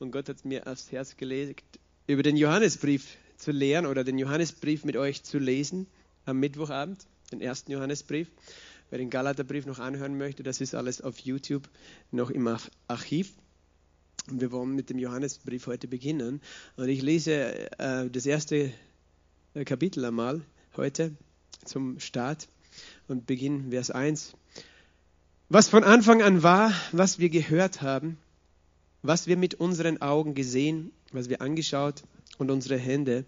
und Gott hat mir aufs Herz gelegt, über den Johannesbrief zu lehren oder den Johannesbrief mit euch zu lesen am Mittwochabend, den ersten Johannesbrief. Wer den Galaterbrief noch anhören möchte, das ist alles auf YouTube noch im Archiv. Und wir wollen mit dem Johannesbrief heute beginnen. Und ich lese äh, das erste äh, Kapitel einmal heute zum Start und beginne Vers 1. Was von Anfang an war, was wir gehört haben, was wir mit unseren Augen gesehen, was wir angeschaut und unsere Hände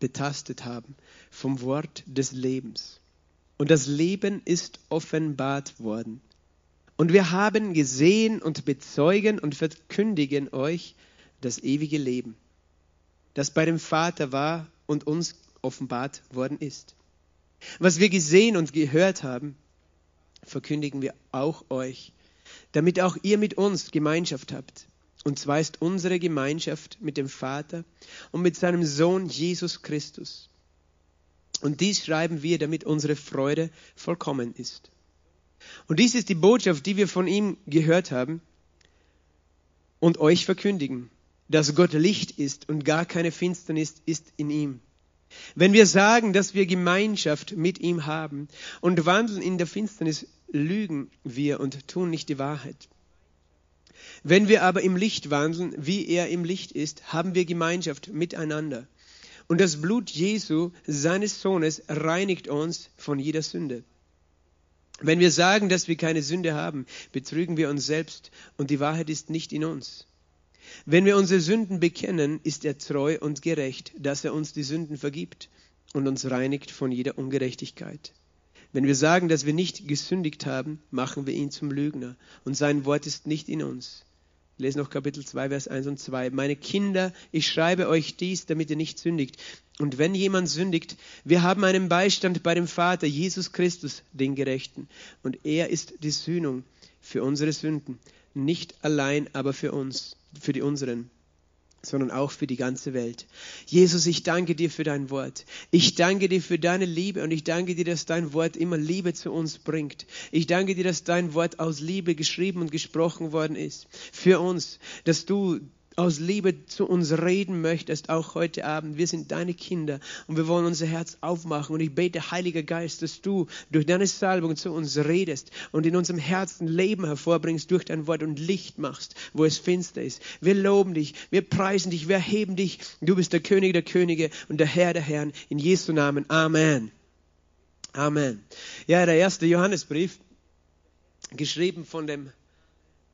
betastet haben vom Wort des Lebens. Und das Leben ist offenbart worden. Und wir haben gesehen und bezeugen und verkündigen euch das ewige Leben, das bei dem Vater war und uns offenbart worden ist. Was wir gesehen und gehört haben, verkündigen wir auch euch, damit auch ihr mit uns Gemeinschaft habt. Und zwar ist unsere Gemeinschaft mit dem Vater und mit seinem Sohn Jesus Christus. Und dies schreiben wir, damit unsere Freude vollkommen ist. Und dies ist die Botschaft, die wir von ihm gehört haben und euch verkündigen, dass Gott Licht ist und gar keine Finsternis ist in ihm. Wenn wir sagen, dass wir Gemeinschaft mit ihm haben und wandeln in der Finsternis, lügen wir und tun nicht die Wahrheit. Wenn wir aber im Licht wandeln, wie er im Licht ist, haben wir Gemeinschaft miteinander. Und das Blut Jesu, seines Sohnes, reinigt uns von jeder Sünde. Wenn wir sagen, dass wir keine Sünde haben, betrügen wir uns selbst und die Wahrheit ist nicht in uns. Wenn wir unsere Sünden bekennen, ist er treu und gerecht, dass er uns die Sünden vergibt und uns reinigt von jeder Ungerechtigkeit. Wenn wir sagen, dass wir nicht gesündigt haben, machen wir ihn zum Lügner und sein Wort ist nicht in uns. Ich lese noch Kapitel 2, Vers 1 und 2. Meine Kinder, ich schreibe euch dies, damit ihr nicht sündigt. Und wenn jemand sündigt, wir haben einen Beistand bei dem Vater, Jesus Christus, den Gerechten. Und er ist die Sühnung für unsere Sünden. Nicht allein, aber für uns, für die unseren sondern auch für die ganze Welt. Jesus, ich danke dir für dein Wort. Ich danke dir für deine Liebe und ich danke dir, dass dein Wort immer Liebe zu uns bringt. Ich danke dir, dass dein Wort aus Liebe geschrieben und gesprochen worden ist. Für uns, dass du aus Liebe zu uns reden möchtest, auch heute Abend. Wir sind deine Kinder und wir wollen unser Herz aufmachen. Und ich bete, Heiliger Geist, dass du durch deine Salbung zu uns redest und in unserem Herzen Leben hervorbringst durch dein Wort und Licht machst, wo es finster ist. Wir loben dich, wir preisen dich, wir heben dich. Du bist der König der Könige und der Herr der Herren. In Jesu Namen. Amen. Amen. Ja, der erste Johannesbrief, geschrieben von dem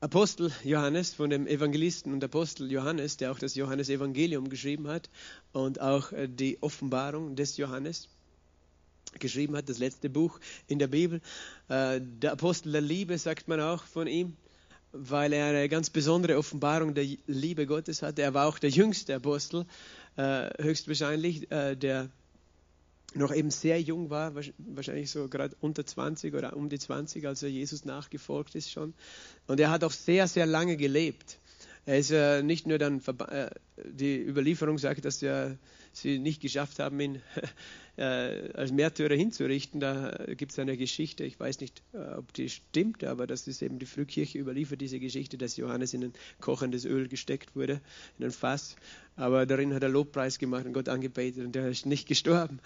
Apostel Johannes, von dem Evangelisten und Apostel Johannes, der auch das Johannesevangelium geschrieben hat und auch äh, die Offenbarung des Johannes geschrieben hat, das letzte Buch in der Bibel. Äh, der Apostel der Liebe sagt man auch von ihm, weil er eine ganz besondere Offenbarung der Liebe Gottes hatte. Er war auch der jüngste Apostel, äh, höchstwahrscheinlich, der noch eben sehr jung war, wahrscheinlich so gerade unter 20 oder um die 20, als er Jesus nachgefolgt ist schon. Und er hat auch sehr, sehr lange gelebt. Er ist äh, nicht nur dann, äh, die Überlieferung sagt, dass er, sie nicht geschafft haben, ihn äh, als Märtyrer hinzurichten. Da gibt es eine Geschichte, ich weiß nicht, äh, ob die stimmt, aber das ist eben die Frühkirche überliefert, diese Geschichte, dass Johannes in ein kochendes Öl gesteckt wurde, in ein Fass. Aber darin hat er Lobpreis gemacht und Gott angebetet und er ist nicht gestorben.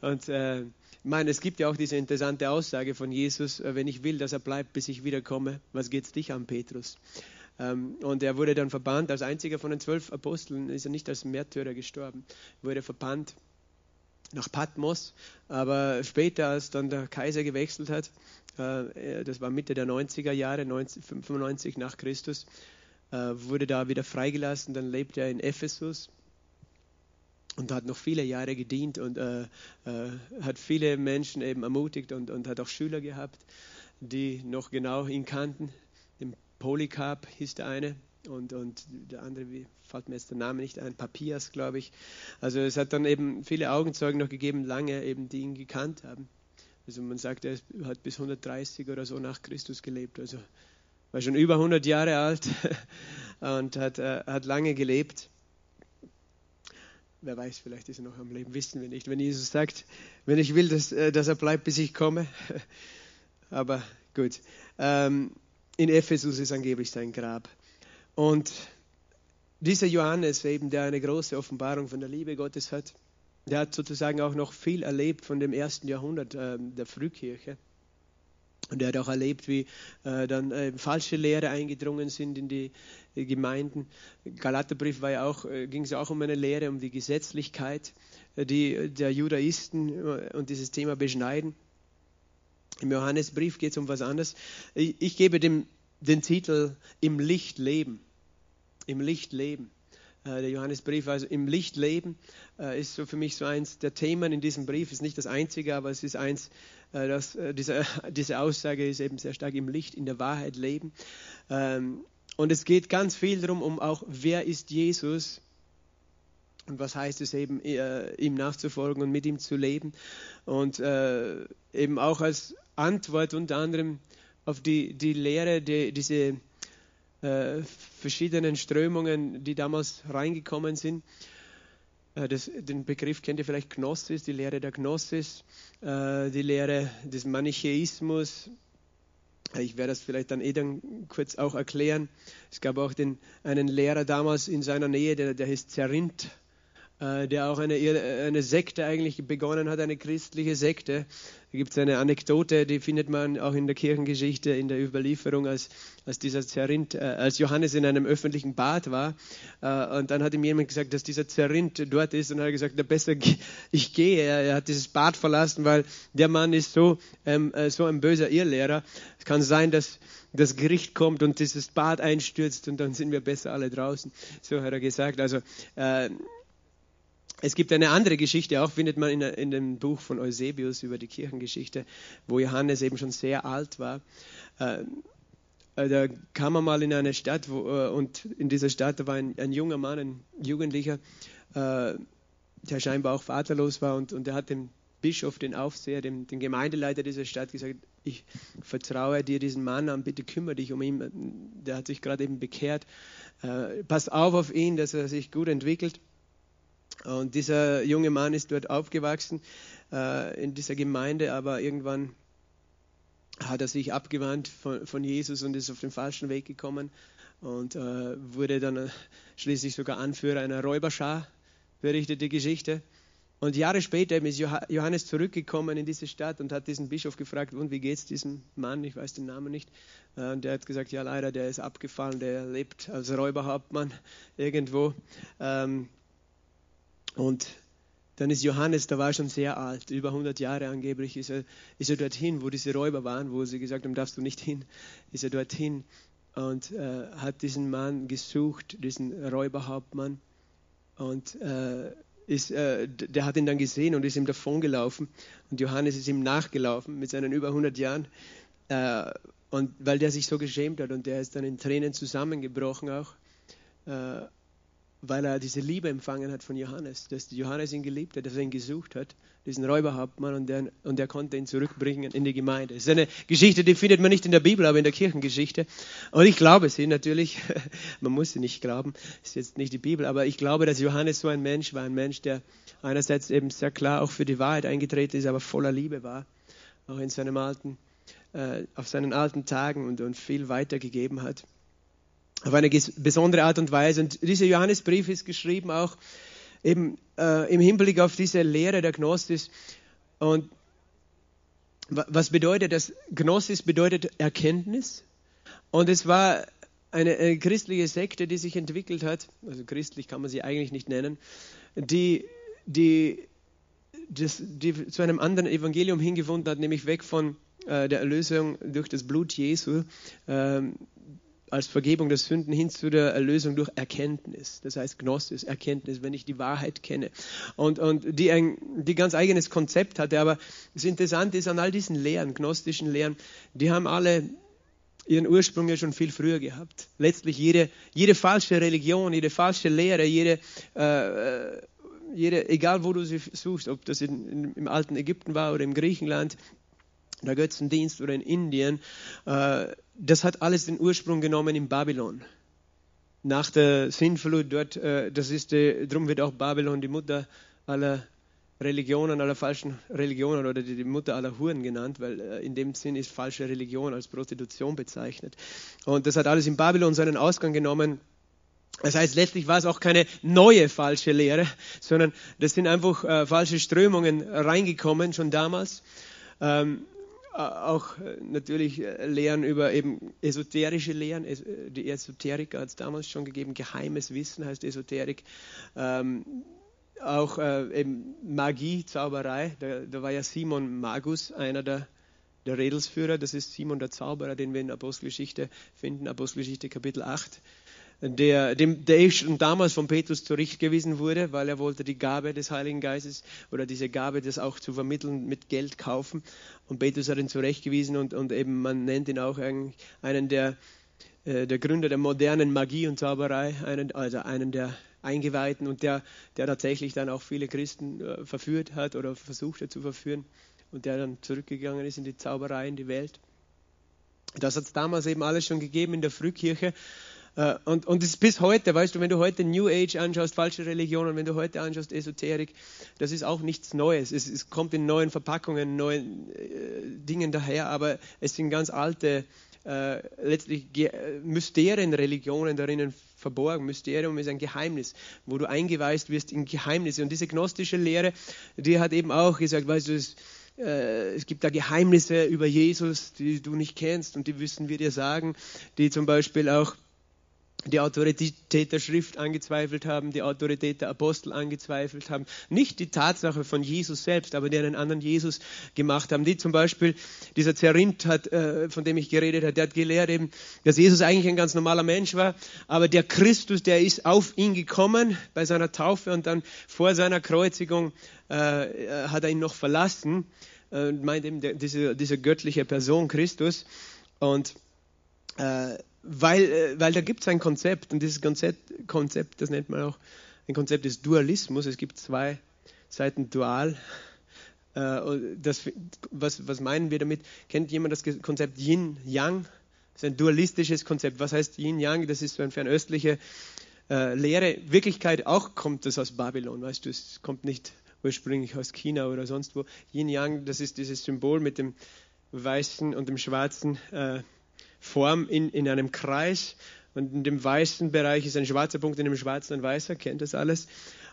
Und äh, ich meine, es gibt ja auch diese interessante Aussage von Jesus, äh, wenn ich will, dass er bleibt, bis ich wiederkomme, was geht's dich an, Petrus? Ähm, und er wurde dann verbannt, als einziger von den zwölf Aposteln ist er nicht als Märtyrer gestorben, wurde verbannt nach Patmos, aber später, als dann der Kaiser gewechselt hat, äh, das war Mitte der 90er Jahre, 95 nach Christus, äh, wurde da wieder freigelassen, dann lebte er in Ephesus und hat noch viele Jahre gedient und äh, äh, hat viele Menschen eben ermutigt und, und hat auch Schüler gehabt, die noch genau ihn kannten. Polycarp hieß der eine und, und der andere, wie fällt mir jetzt der Name nicht ein, Papias, glaube ich. Also es hat dann eben viele Augenzeugen noch gegeben, lange eben, die ihn gekannt haben. Also man sagt, er hat bis 130 oder so nach Christus gelebt. Also war schon über 100 Jahre alt und hat, äh, hat lange gelebt. Wer weiß, vielleicht ist er noch am Leben, wissen wir nicht. Wenn Jesus sagt, wenn ich will, dass, äh, dass er bleibt, bis ich komme. Aber gut. Ähm, in Ephesus ist angeblich sein Grab. Und dieser Johannes eben, der eine große Offenbarung von der Liebe Gottes hat, der hat sozusagen auch noch viel erlebt von dem ersten Jahrhundert äh, der Frühkirche. Und er hat auch erlebt, wie äh, dann äh, falsche Lehre eingedrungen sind in die äh, Gemeinden. Galaterbrief war ja auch, äh, ging es auch um eine Lehre, um die Gesetzlichkeit, äh, die der Judaisten äh, und dieses Thema beschneiden. Im Johannesbrief geht es um was anderes. Ich, ich gebe dem den Titel Im Licht leben. Im Licht leben. Äh, der Johannesbrief, also im Licht leben, äh, ist so für mich so eins der Themen in diesem Brief. Ist nicht das einzige, aber es ist eins, äh, das, diese, diese Aussage ist eben sehr stark im Licht, in der Wahrheit leben. Ähm, und es geht ganz viel darum, um auch, wer ist Jesus und was heißt es eben, ihm nachzufolgen und mit ihm zu leben. Und eben auch als Antwort unter anderem auf die, die Lehre, die, diese äh, verschiedenen Strömungen, die damals reingekommen sind. Äh, das, den Begriff kennt ihr vielleicht Gnosis, die Lehre der Gnosis, äh, die Lehre des Manichäismus. Ich werde das vielleicht dann eh dann kurz auch erklären. Es gab auch den, einen Lehrer damals in seiner Nähe, der, der hieß Zerinth äh, der auch eine, eine Sekte eigentlich begonnen hat, eine christliche Sekte. Da gibt es eine Anekdote, die findet man auch in der Kirchengeschichte, in der Überlieferung, als, als dieser Zerint, äh, als Johannes in einem öffentlichen Bad war. Äh, und dann hat ihm jemand gesagt, dass dieser Zerint dort ist und er hat gesagt, na besser ich gehe. Er, er, hat dieses Bad verlassen, weil der Mann ist so, ähm, äh, so ein böser Irrlehrer. Es kann sein, dass das Gericht kommt und dieses Bad einstürzt und dann sind wir besser alle draußen. So hat er gesagt. Also äh, es gibt eine andere Geschichte, auch findet man in, in, dem Buch von Eusebius über die Kirchengeschichte, wo Johannes eben schon sehr alt war. Äh, äh da kam er mal in eine Stadt wo, äh, und in dieser Stadt war ein, ein, junger Mann, ein Jugendlicher, äh, der scheinbar auch vaterlos war und, und der hat dem Bischof, den Aufseher, dem, den Gemeindeleiter dieser Stadt gesagt, ich vertraue dir diesen Mann an, bitte kümmere dich um ihn. Der hat sich gerade eben bekehrt. Äh, pass auf auf ihn, dass er sich gut entwickelt. Und dieser junge Mann ist dort aufgewachsen äh, in dieser Gemeinde, aber irgendwann hat er sich abgewandt von, von Jesus und ist auf den falschen Weg gekommen und äh, wurde dann äh, schließlich sogar Anführer einer Räuberschar, berichtet die Geschichte. Und Jahre später ist Johannes zurückgekommen in diese Stadt und hat diesen Bischof gefragt, und wie geht es diesem Mann? Ich weiß den Namen nicht. Äh, und der hat gesagt, ja leider, der ist abgefallen, der lebt als Räuberhauptmann irgendwo. Ähm, und dann ist Johannes, da war schon sehr alt, über 100 Jahre angeblich, ist er, ist er dorthin, wo diese Räuber waren, wo sie gesagt haben, darfst du nicht hin, ist er dorthin und äh, hat diesen Mann gesucht, diesen Räuberhauptmann. Und äh, ist, äh, der hat ihn dann gesehen und ist ihm davongelaufen. Und Johannes ist ihm nachgelaufen mit seinen über 100 Jahren. Äh, und weil der sich so geschämt hat und der ist dann in Tränen zusammengebrochen auch. Weil er diese Liebe empfangen hat von Johannes, dass Johannes ihn geliebt hat, dass er ihn gesucht hat, diesen Räuberhauptmann, und der, und der konnte ihn zurückbringen in die Gemeinde. Das ist eine Geschichte, die findet man nicht in der Bibel, aber in der Kirchengeschichte. Und ich glaube sie natürlich, man muss sie nicht glauben, ist jetzt nicht die Bibel, aber ich glaube, dass Johannes so ein Mensch war, ein Mensch, der einerseits eben sehr klar auch für die Wahrheit eingetreten ist, aber voller Liebe war, auch in seinem alten, äh, auf seinen alten Tagen und, und viel weitergegeben hat auf eine besondere Art und Weise. Und dieser Johannesbrief ist geschrieben auch eben äh, im Hinblick auf diese Lehre der Gnosis. Und was bedeutet das? Gnosis bedeutet Erkenntnis. Und es war eine, eine, christliche Sekte, die sich entwickelt hat, also christlich kann man sie eigentlich nicht nennen, die, die, das, die zu einem anderen Evangelium hingefunden hat, nämlich weg von äh, der Erlösung durch das Blut Jesu, ähm, als Vergebung der Sünden hin zu der Erlösung durch Erkenntnis. Das heißt Gnosis, Erkenntnis, wenn ich die Wahrheit kenne. Und, und die ein die ganz eigenes Konzept hatte. Aber das Interessante ist an all diesen Lehren, gnostischen Lehren, die haben alle ihren Ursprung ja schon viel früher gehabt. Letztlich jede, jede falsche Religion, jede falsche Lehre, jede, äh, jede, egal wo du sie suchst, ob das in, in, im alten Ägypten war oder im Griechenland, der Götzendienst oder in Indien, äh, das hat alles den Ursprung genommen in Babylon. Nach der Sintflut dort, äh, das ist, äh, darum wird auch Babylon die Mutter aller Religionen, aller falschen Religionen oder die Mutter aller Huren genannt, weil in dem Sinn ist falsche Religion als Prostitution bezeichnet. Und das hat alles in Babylon seinen Ausgang genommen. Das heißt, letztlich war es auch keine neue falsche Lehre, sondern das sind einfach äh, falsche Strömungen reingekommen, schon damals. Ähm, auch äh, natürlich äh, Lehren über eben esoterische Lehren. Die Esoteriker hat es damals schon gegeben. Geheimes Wissen heißt Esoterik. Ähm, auch äh, eben Magie, Zauberei. Da, da, war ja Simon Magus einer der, der Redelsführer. Das ist Simon der Zauberer, den wir in Apostelgeschichte finden, Apostelgeschichte Kapitel 8 der, dem, der schon damals von Petrus zurechtgewiesen wurde, weil er wollte die Gabe des Heiligen Geistes oder diese Gabe, das auch zu vermitteln, mit Geld kaufen. Und Petrus hat ihn zurechtgewiesen und, und eben man nennt ihn auch einen der, äh, der Gründer der modernen Magie und Zauberei, einen, also einen der Eingeweihten und der, der tatsächlich dann auch viele Christen äh, verführt hat oder versucht hat zu verführen und der dann zurückgegangen ist in die Zauberei, in die Welt. Das hat es damals eben alles schon gegeben in der Frühkirche. Äh, und, und es ist bis heute, weißt du, wenn du heute New Age anschaust, falsche Religionen, wenn du heute anschaust Esoterik, das ist auch nichts Neues. Es, es kommt in neuen Verpackungen, neuen äh, Dingen daher, aber es sind ganz alte, äh, letztlich Mysterien-Religionen darin verborgen. Mysterium ist ein Geheimnis, wo du eingeweist wirst in Geheimnisse. Und diese gnostische Lehre, die hat eben auch gesagt, weißt du, es, äh, es gibt da Geheimnisse über Jesus, die du nicht kennst und die müssen wir dir sagen, die zum Beispiel auch die Autorität der Schrift angezweifelt haben, die Autorität der Apostel angezweifelt haben. Nicht die Tatsache von Jesus selbst, aber die einen anderen Jesus gemacht haben. Die zum Beispiel, dieser Zerrinth hat, äh, von dem ich geredet habe, der hat gelehrt eben, dass Jesus eigentlich ein ganz normaler Mensch war, aber der Christus, der ist auf ihn gekommen bei seiner Taufe und dann vor seiner Kreuzigung äh, äh hat er ihn noch verlassen, äh, meint eben der, diese, diese göttliche Person Christus und äh, weil, äh, weil da gibt es ein Konzept und dieses Konzept, Konzept, das nennt man auch ein Konzept des Dualismus. Es gibt zwei Seiten dual. Äh, das, was, was meinen wir damit? Kennt jemand das Konzept Yin-Yang? Das ist ein dualistisches Konzept. Was heißt Yin-Yang? Das ist so eine fernöstliche äh, Lehre. Wirklichkeit auch kommt das aus Babylon, weißt du, es kommt nicht ursprünglich aus China oder sonst wo. Yin-Yang, das ist dieses Symbol mit dem weißen und dem schwarzen äh, Form in, in einem Kreis und in dem weißen Bereich ist ein schwarzer Punkt, in dem schwarzen ein weißer, kennt das alles.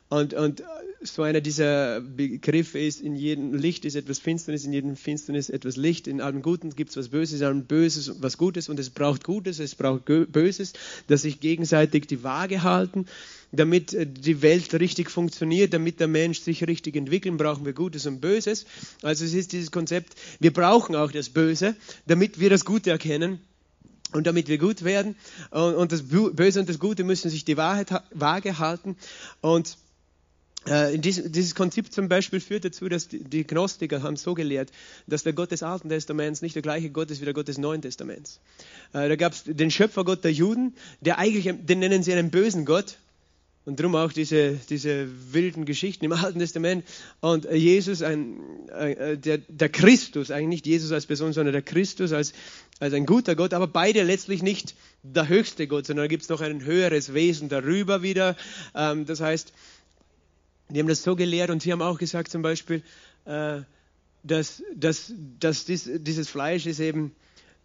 Und, und so einer dieser Begriffe ist, in jedem Licht ist etwas Finsternis, in jedem Finsternis etwas Licht, in allem Guten gibt es was Böses, in allem Böses was Gutes und es braucht Gutes, es braucht Böses, dass sich gegenseitig die Waage halten. Damit äh, die Welt richtig funktioniert, damit der Mensch sich richtig entwickelt, brauchen wir Gutes und Böses. Also es ist dieses Konzept, wir brauchen auch das Böse, damit wir das Gute erkennen und damit wir gut werden. Und, das Böse und das Gute müssen sich die Wahrheit vage halten. Und äh, dieses, dieses Konzept zum Beispiel führt dazu, dass die, die Gnostiker haben so gelehrt, dass der Gott des Alten Testaments nicht der gleiche Gott ist wie der Gott des Neuen Testaments. Äh, da gab es den Schöpfergott der Juden, der eigentlich, den nennen sie einen bösen Gott, und darum auch diese, diese wilden Geschichten im Alten Testament. Und Jesus, ein, äh, der, der Christus, eigentlich nicht Jesus als Person, sondern der Christus als, als ein guter Gott, aber beide letztlich nicht der höchste Gott, sondern da gibt es noch ein höheres Wesen darüber wieder. Ähm, das heißt, die haben das so gelehrt und sie haben auch gesagt zum Beispiel, äh, dass, dass, dass dies, dieses Fleisch ist eben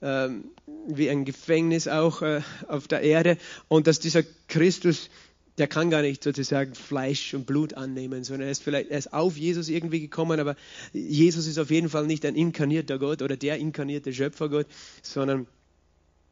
ähm, wie ein Gefängnis auch äh, auf der Erde und dass dieser Christus der kann gar nicht sozusagen Fleisch und Blut annehmen, sondern er ist vielleicht er ist auf Jesus irgendwie gekommen, aber Jesus ist auf jeden Fall nicht ein inkarnierter Gott oder der inkarnierte Schöpfergott, sondern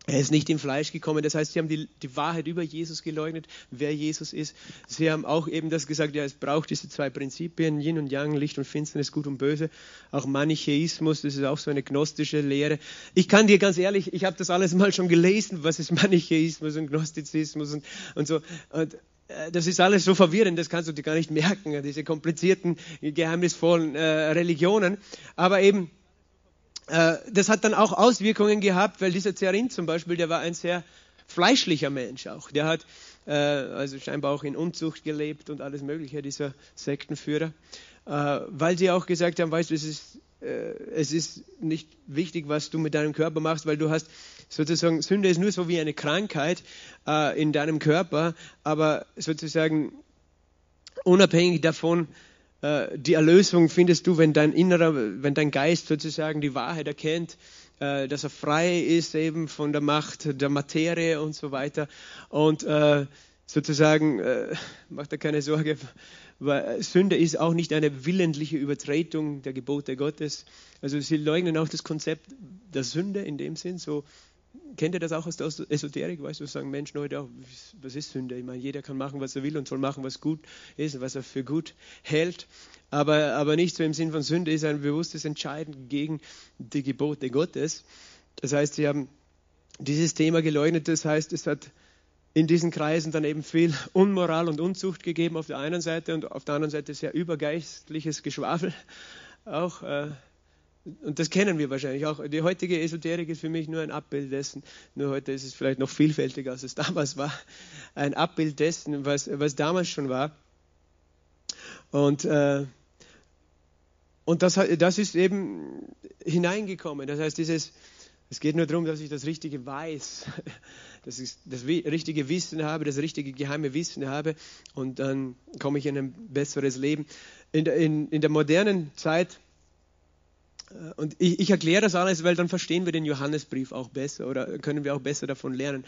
er ist nicht im Fleisch gekommen. Das heißt, sie haben die, die Wahrheit über Jesus geleugnet, wer Jesus ist. Sie haben auch eben das gesagt, ja, es braucht diese zwei Prinzipien, Yin und Yang, Licht und Finsternis, Gut und Böse. Auch Manichäismus, das ist auch so eine gnostische Lehre. Ich kann dir ganz ehrlich, ich habe das alles mal schon gelesen, was ist Manichäismus und Gnostizismus und, und so. Und äh, das ist alles so verwirrend, das kannst du dir gar nicht merken, diese komplizierten, geheimnisvollen äh, Religionen. Aber eben, das hat dann auch Auswirkungen gehabt, weil dieser Zerin zum Beispiel, der war ein sehr fleischlicher Mensch auch. Der hat äh, also scheinbar auch in Unzucht gelebt und alles Mögliche, dieser Sektenführer. Äh, weil sie auch gesagt haben, weißt du, es ist, äh, es ist nicht wichtig, was du mit deinem Körper machst, weil du hast sozusagen, Sünde ist nur so wie eine Krankheit äh, in deinem Körper, aber sozusagen unabhängig davon, äh, die Erlösung findest du, wenn dein innerer, wenn dein Geist sozusagen die Wahrheit erkennt, äh, dass er frei ist eben von der Macht der Materie und so weiter. Und äh, sozusagen, äh, macht er keine Sorge, weil Sünde ist auch nicht eine willentliche Übertretung der Gebote Gottes. Also sie leugnen auch das Konzept der Sünde in dem Sinn. So kennt ihr das auch aus der Esoterik? Weißt du, sagen Menschen heute auch, was ist Sünde? Ich meine, jeder kann machen, was er will und soll machen, was gut ist und was er für gut hält. Aber, aber nicht so im Sinn von Sünde ist ein bewusstes Entscheiden gegen die Gebote Gottes. Das heißt, sie haben dieses Thema geleugnet. Das heißt, es hat in diesen Kreisen dann eben viel Unmoral und Unzucht gegeben auf der einen Seite und auf der anderen Seite sehr übergeistliches Geschwafel auch. Äh, und das kennen wir wahrscheinlich auch. Die heutige Esoterik ist für mich nur ein Abbild dessen. Nur heute ist es vielleicht noch vielfältiger, als es damals war. Ein Abbild dessen, was, was damals schon war. Und, äh, und das, das ist eben hineingekommen. Das heißt, dieses, es geht nur darum, dass ich das Richtige weiß, dass ich das richtige Wissen habe, das richtige geheime Wissen habe und dann komme ich in ein besseres Leben. In in, in der modernen Zeit, und ich, ich, erkläre das alles, weil dann verstehen wir den Johannesbrief auch besser oder können wir auch besser davon lernen.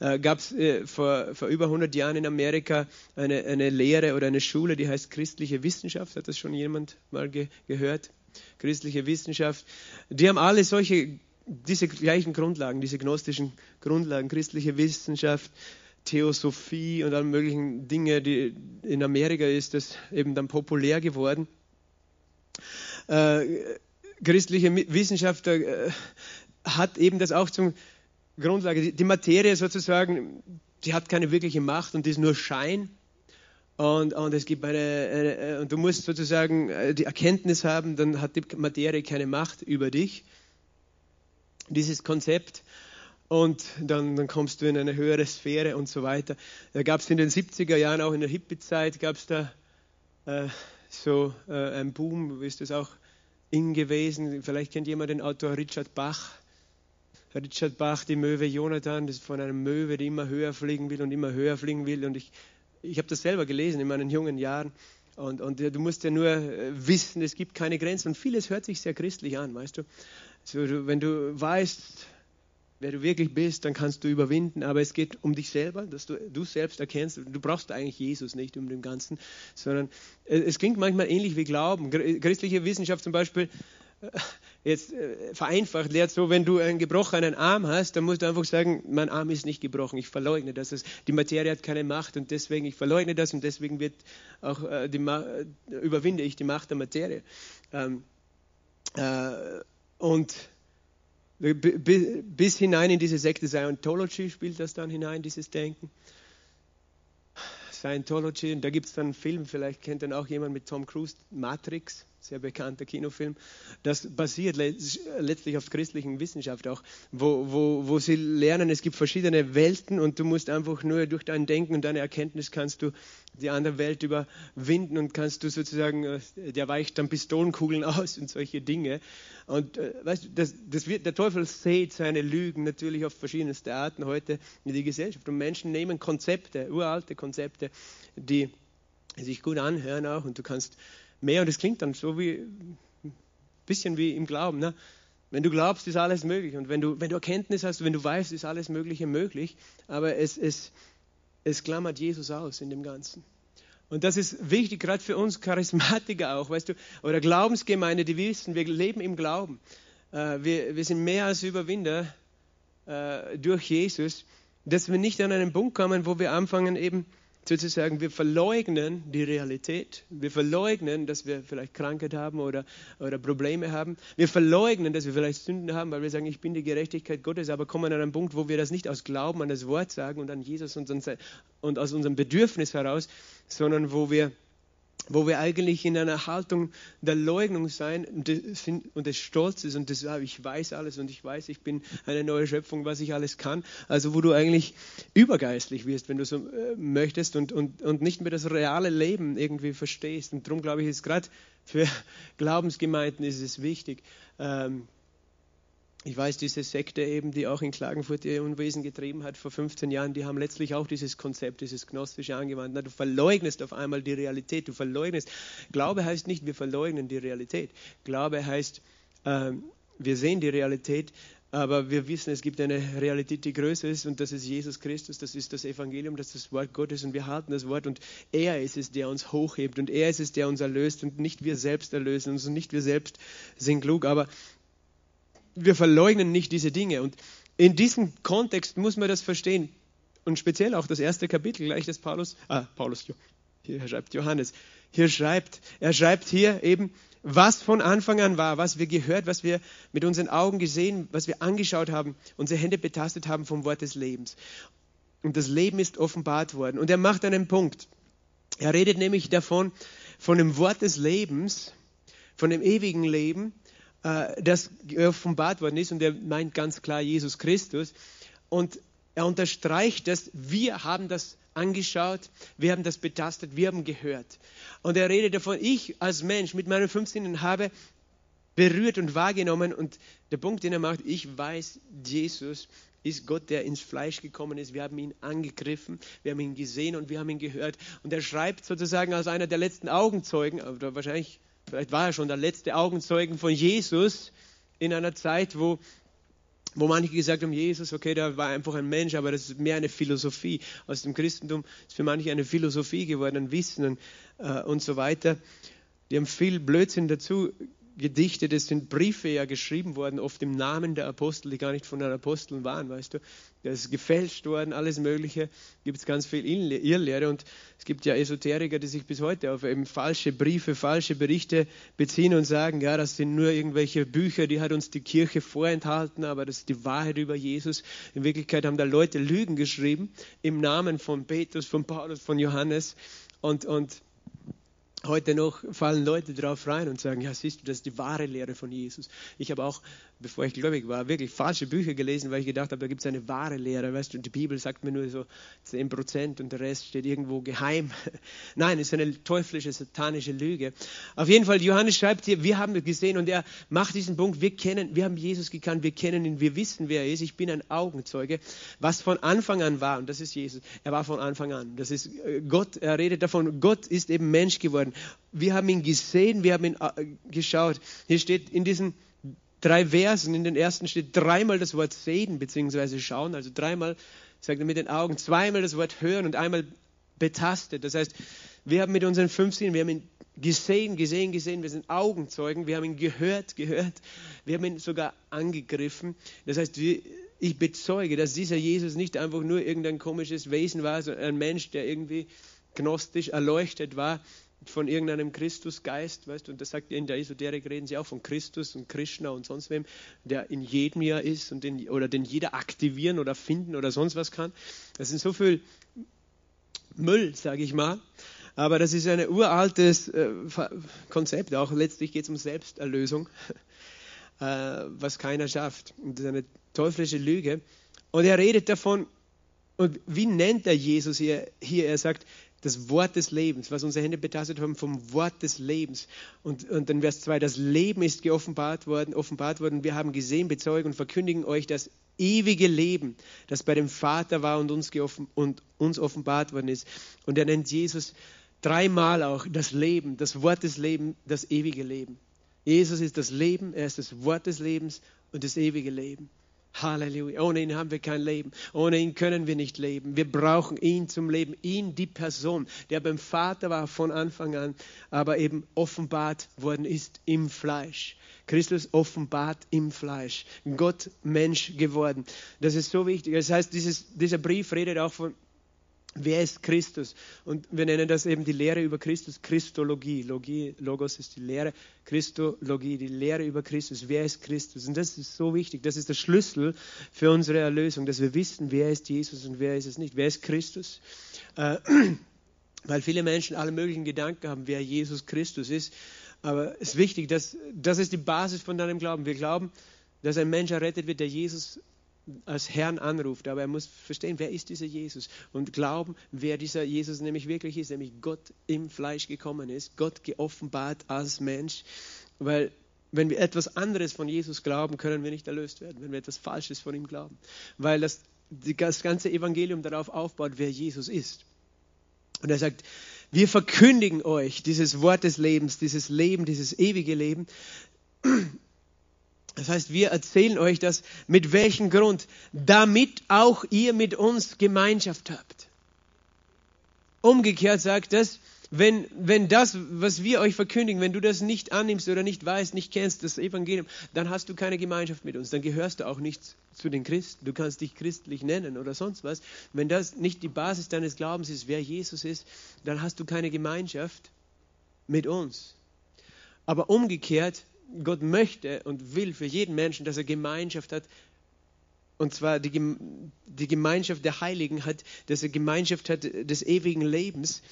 Äh, Gab es äh, vor, vor über 100 Jahren in Amerika eine, eine Lehre oder eine Schule, die heißt christliche Wissenschaft. Hat das schon jemand mal ge gehört? Christliche Wissenschaft. Die haben alle solche diese gleichen Grundlagen, diese gnostischen Grundlagen, christliche Wissenschaft, Theosophie und alle möglichen Dinge, die in Amerika ist das eben dann populär geworden. Äh, christliche Wissenschaft äh, hat eben das auch zum Grundlage. Die, Materie sozusagen, die hat keine wirkliche Macht und die ist nur Schein. Und, und es gibt eine, eine, und du musst sozusagen äh, die Erkenntnis haben, dann hat die Materie keine Macht über dich dieses Konzept und dann, dann, kommst du in eine höhere Sphäre und so weiter. Da gab es in den 70er Jahren, auch in der Hippie-Zeit, gab es da äh, so äh, einen Boom, ist das auch in gewesen. Vielleicht kennt jemand den Autor Richard Bach. Richard Bach, die Möwe Jonathan, das ist von einem Möwe, die immer höher fliegen will und immer höher fliegen will. Und ich, ich habe das selber gelesen in meinen jungen Jahren. Und, und du musst ja nur äh, wissen, es gibt keine Grenzen. Und vieles hört sich sehr christlich an, weißt du. So, wenn du weißt, wer du wirklich bist, dann kannst du überwinden. Aber es geht um dich selber, dass du du selbst erkennst. Du brauchst eigentlich Jesus nicht um den Ganzen, sondern es klingt manchmal ähnlich wie Glauben. Christliche Wissenschaft zum Beispiel äh, jetzt äh, vereinfacht lehrt so, wenn du einen gebrochenen Arm hast, dann musst du einfach sagen, mein Arm ist nicht gebrochen, ich verleugne das. Die Materie hat keine Macht und deswegen ich verleugne das und deswegen wird auch äh, die, überwinde ich die Macht der Materie. Ähm, äh, und bis hinein in diese Sekte Scientology spielt das dann hinein, dieses Denken. Scientology, und da gibt es dann einen Film, vielleicht kennt dann auch jemand mit Tom Cruise, Matrix sehr bekannter Kinofilm. Das basiert letztlich auf christlichen Wissenschaft auch, wo, wo, wo sie lernen, es gibt verschiedene Welten und du musst einfach nur durch dein Denken und deine Erkenntnis kannst du die andere Welt überwinden und kannst du sozusagen, äh, der weicht dann Pistolenkugeln aus und solche Dinge. Und äh, weißt du, das, das wird, der Teufel sät seine Lügen natürlich auf verschiedenste Arten heute in die Gesellschaft. Und Menschen nehmen Konzepte, uralte Konzepte, die sich gut anhören auch und du kannst mehr und es klingt dann so wie ein bisschen wie im Glauben. Ne? Wenn du glaubst, ist alles möglich. Und wenn du, wenn du Erkenntnis hast, wenn du weißt, ist alles Mögliche möglich. Aber es, es, es klammert Jesus aus in dem Ganzen. Und das ist wichtig, gerade für uns Charismatiker auch, weißt du, oder Glaubensgemeinde, die wissen, wir leben im Glauben. Äh, wir, wir sind mehr als Überwinder äh, durch Jesus, dass wir nicht an einen Punkt kommen, wo wir anfangen eben sozusagen, wir verleugnen die Realität. Wir verleugnen, dass wir vielleicht Krankheit haben oder, oder Probleme haben. Wir verleugnen, dass wir vielleicht Sünden haben, weil wir sagen, ich bin die Gerechtigkeit Gottes, aber kommen an einen Punkt, wo wir das nicht aus Glauben an das Wort sagen und an Jesus und, und aus unserem Bedürfnis heraus, sondern wo wir wo wir eigentlich in einer Haltung der Leugnung sein und des Stolzes und des, ah, ich weiß alles und ich weiß, ich bin eine neue Schöpfung, was ich alles kann. Also wo du eigentlich übergeistlich wirst, wenn du so äh, möchtest und, und, und nicht mehr das reale Leben irgendwie verstehst. Und darum glaube ich, ist gerade für Glaubensgemeinden ist es wichtig, ähm, ich weiß, diese Sekte eben, die auch in Klagenfurt ihr Unwesen getrieben hat vor 15 Jahren, die haben letztlich auch dieses Konzept, dieses Gnostische angewandt. du verleugnest auf einmal die Realität, du verleugnest. Glaube heißt nicht, wir verleugnen die Realität. Glaube heißt, äh, wir sehen die Realität aber wir wissen, es gibt eine Realität, die größer ist und das ist Jesus Christus, das ist das Evangelium, das ist das Wort Gottes und wir halten das Wort und er ist es, der uns hochhebt und er ist es, der uns erlöst und nicht wir selbst erlösen uns und nicht wir selbst sind klug, aber wir verleugnen nicht diese Dinge und in diesem Kontext muss man das verstehen und speziell auch das erste Kapitel gleich des Paulus, ah, Paulus, hier schreibt Johannes, hier schreibt, er schreibt hier eben, was von Anfang an war, was wir gehört, was wir mit unseren Augen gesehen, was wir angeschaut haben, unsere Hände betastet haben vom Wort des Lebens. Und das Leben ist offenbart worden. Und er macht einen Punkt. Er redet nämlich davon, von dem Wort des Lebens, von dem ewigen Leben, äh, das offenbart worden ist. Und er meint ganz klar Jesus Christus. Und er unterstreicht dass wir haben das angeschaut, wir haben das betastet, wir haben gehört. Und er redet davon, ich als Mensch mit meinen fünf Sinnen habe berührt und wahrgenommen. Und der Punkt, den er macht, ich weiß, Jesus ist Gott, der ins Fleisch gekommen ist. Wir haben ihn angegriffen, wir haben ihn gesehen und wir haben ihn gehört. Und er schreibt sozusagen als einer der letzten Augenzeugen, oder wahrscheinlich, vielleicht war er schon der letzte Augenzeugen von Jesus in einer Zeit, wo wo manche gesagt haben, Jesus, okay, der war einfach ein Mensch, aber das ist mehr eine Philosophie. Aus dem Christentum ist für manche eine Philosophie geworden, ein Wissen äh, und so weiter. Die haben viel Blödsinn dazu gedichtet. Es sind Briefe ja geschrieben worden, oft im Namen der Apostel, die gar nicht von den Aposteln waren, weißt du. Das ist gefälscht worden, alles Mögliche. Gibt es ganz viel Irrlehre und es gibt ja Esoteriker, die sich bis heute auf eben falsche Briefe, falsche Berichte beziehen und sagen, ja, das sind nur irgendwelche Bücher, die hat uns die Kirche vorenthalten, aber das ist die Wahrheit über Jesus. In Wirklichkeit haben da Leute Lügen geschrieben im Namen von Petrus, von Paulus, von Johannes und, und Heute noch fallen Leute drauf rein und sagen, ja, siehst du, das ist die wahre Lehre von Jesus. Ich habe auch, bevor ich gläubig war, wirklich falsche Bücher gelesen, weil ich gedacht habe, da gibt es eine wahre Lehre, weißt du, die Bibel sagt mir nur so 10 Prozent und der Rest steht irgendwo geheim. Nein, es ist eine teuflische, satanische Lüge. Auf jeden Fall, Johannes schreibt hier, wir haben gesehen und er macht diesen Punkt, wir kennen, wir haben Jesus gekannt, wir kennen ihn, wir wissen, wer er ist. Ich bin ein Augenzeuge, was von Anfang an war, und das ist Jesus. Er war von Anfang an. Das ist äh, Gott, er redet davon, Gott ist eben Mensch geworden wir haben ihn gesehen, wir haben ihn äh, geschaut. Hier steht in diesen drei Versen, in den ersten steht dreimal das Wort sehen bzw. schauen, also dreimal sagt er mit den Augen, zweimal das Wort hören und einmal betastet. Das heißt, wir haben mit unseren fünf Sinnen, wir haben ihn gesehen, gesehen, gesehen, wir sind Augenzeugen, wir haben ihn gehört, gehört, wir haben ihn sogar angegriffen. Das heißt, ich bezeuge, dass dieser Jesus nicht einfach nur irgendein komisches Wesen war, sondern ein Mensch, der irgendwie gnostisch erleuchtet war, von irgendeinem Christusgeist, weißt du, und das sagt in der Esoterik reden sie auch von Christus und Krishna und sonst wem, der in jedem ja ist und den, oder den jeder aktivieren oder finden oder sonst was kann. Das sind so viel Müll, sage ich mal. Aber das ist ein uraltes äh, Konzept. Auch letztlich geht es um Selbsterlösung, äh, was keiner schafft. Und das ist eine teuflische Lüge. Und er redet davon, und wie nennt er Jesus hier? hier? Er sagt, das Wort des Lebens, was unsere Hände betastet haben vom Wort des Lebens. Und, und dann Vers 2, das Leben ist geoffenbart worden, offenbart worden. Wir haben gesehen, bezeugen und verkündigen euch das ewige Leben, das bei dem Vater war und uns, geoffen, und uns offenbart worden ist. Und er nennt Jesus dreimal auch das Leben, das Wort des Lebens, das ewige Leben. Jesus ist das Leben, er ist das Wort des Lebens und das ewige Leben. Halleluja. Ohne ihn haben wir kein Leben. Ohne ihn können wir nicht leben. Wir brauchen ihn zum Leben. Ihn, die Person, der beim Vater war von Anfang an, aber eben offenbart worden ist im Fleisch. Christus offenbart im Fleisch. Gott Mensch geworden. Das ist so wichtig. Das heißt, dieses, dieser Brief redet auch von Wer ist Christus? Und wir nennen das eben die Lehre über Christus, Christologie. Logie, Logos ist die Lehre, Christologie, die Lehre über Christus. Wer ist Christus? Und das ist so wichtig. Das ist der Schlüssel für unsere Erlösung, dass wir wissen, wer ist Jesus und wer ist es nicht. Wer ist Christus? Äh, weil viele Menschen alle möglichen Gedanken haben, wer Jesus Christus ist. Aber es ist wichtig, dass, das ist die Basis von deinem Glauben. Wir glauben, dass ein Mensch errettet wird, der Jesus als Herrn anruft, aber er muss verstehen, wer ist dieser Jesus? Und glauben, wer dieser Jesus nämlich wirklich ist, nämlich Gott im Fleisch gekommen ist, Gott geoffenbart als Mensch, weil wenn wir etwas anderes von Jesus glauben, können wir nicht erlöst werden, wenn wir etwas Falsches von ihm glauben, weil das, das ganze Evangelium darauf aufbaut, wer Jesus ist. Und er sagt, wir verkündigen euch dieses Wort des Lebens, dieses Leben, dieses ewige Leben, Das heißt, wir erzählen euch das mit welchem Grund? Damit auch ihr mit uns Gemeinschaft habt. Umgekehrt sagt das, wenn, wenn das, was wir euch verkündigen, wenn du das nicht annimmst oder nicht weißt, nicht kennst, das Evangelium, dann hast du keine Gemeinschaft mit uns. Dann gehörst du auch nicht zu den Christen. Du kannst dich christlich nennen oder sonst was. Wenn das nicht die Basis deines Glaubens ist, wer Jesus ist, dann hast du keine Gemeinschaft mit uns. Aber umgekehrt, Gott möchte und will für jeden Menschen, dass er Gemeinschaft hat. Und zwar die, die Gemeinschaft der Heiligen hat, dass er Gemeinschaft hat des ewigen Lebens.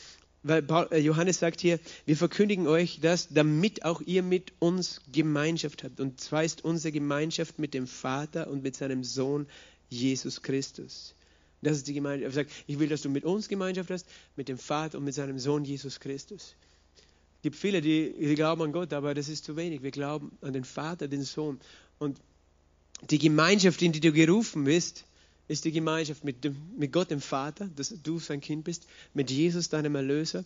Weil äh, Johannes sagt hier, wir verkündigen euch das, damit auch ihr mit uns Gemeinschaft habt. Und zwar ist unsere Gemeinschaft mit dem Vater und mit seinem Sohn Jesus Christus. Das ist die Gemeinschaft. Er sagt, ich will, dass du mit uns Gemeinschaft hast, mit dem Vater und mit seinem Sohn Jesus Christus. Es gibt viele, die, die glauben an Gott, aber das ist zu wenig. Wir glauben an den Vater, den Sohn. Und die Gemeinschaft, in die du gerufen bist, ist die Gemeinschaft mit, dem, mit Gott, dem Vater, dass du sein Kind bist, mit Jesus, deinem Erlöser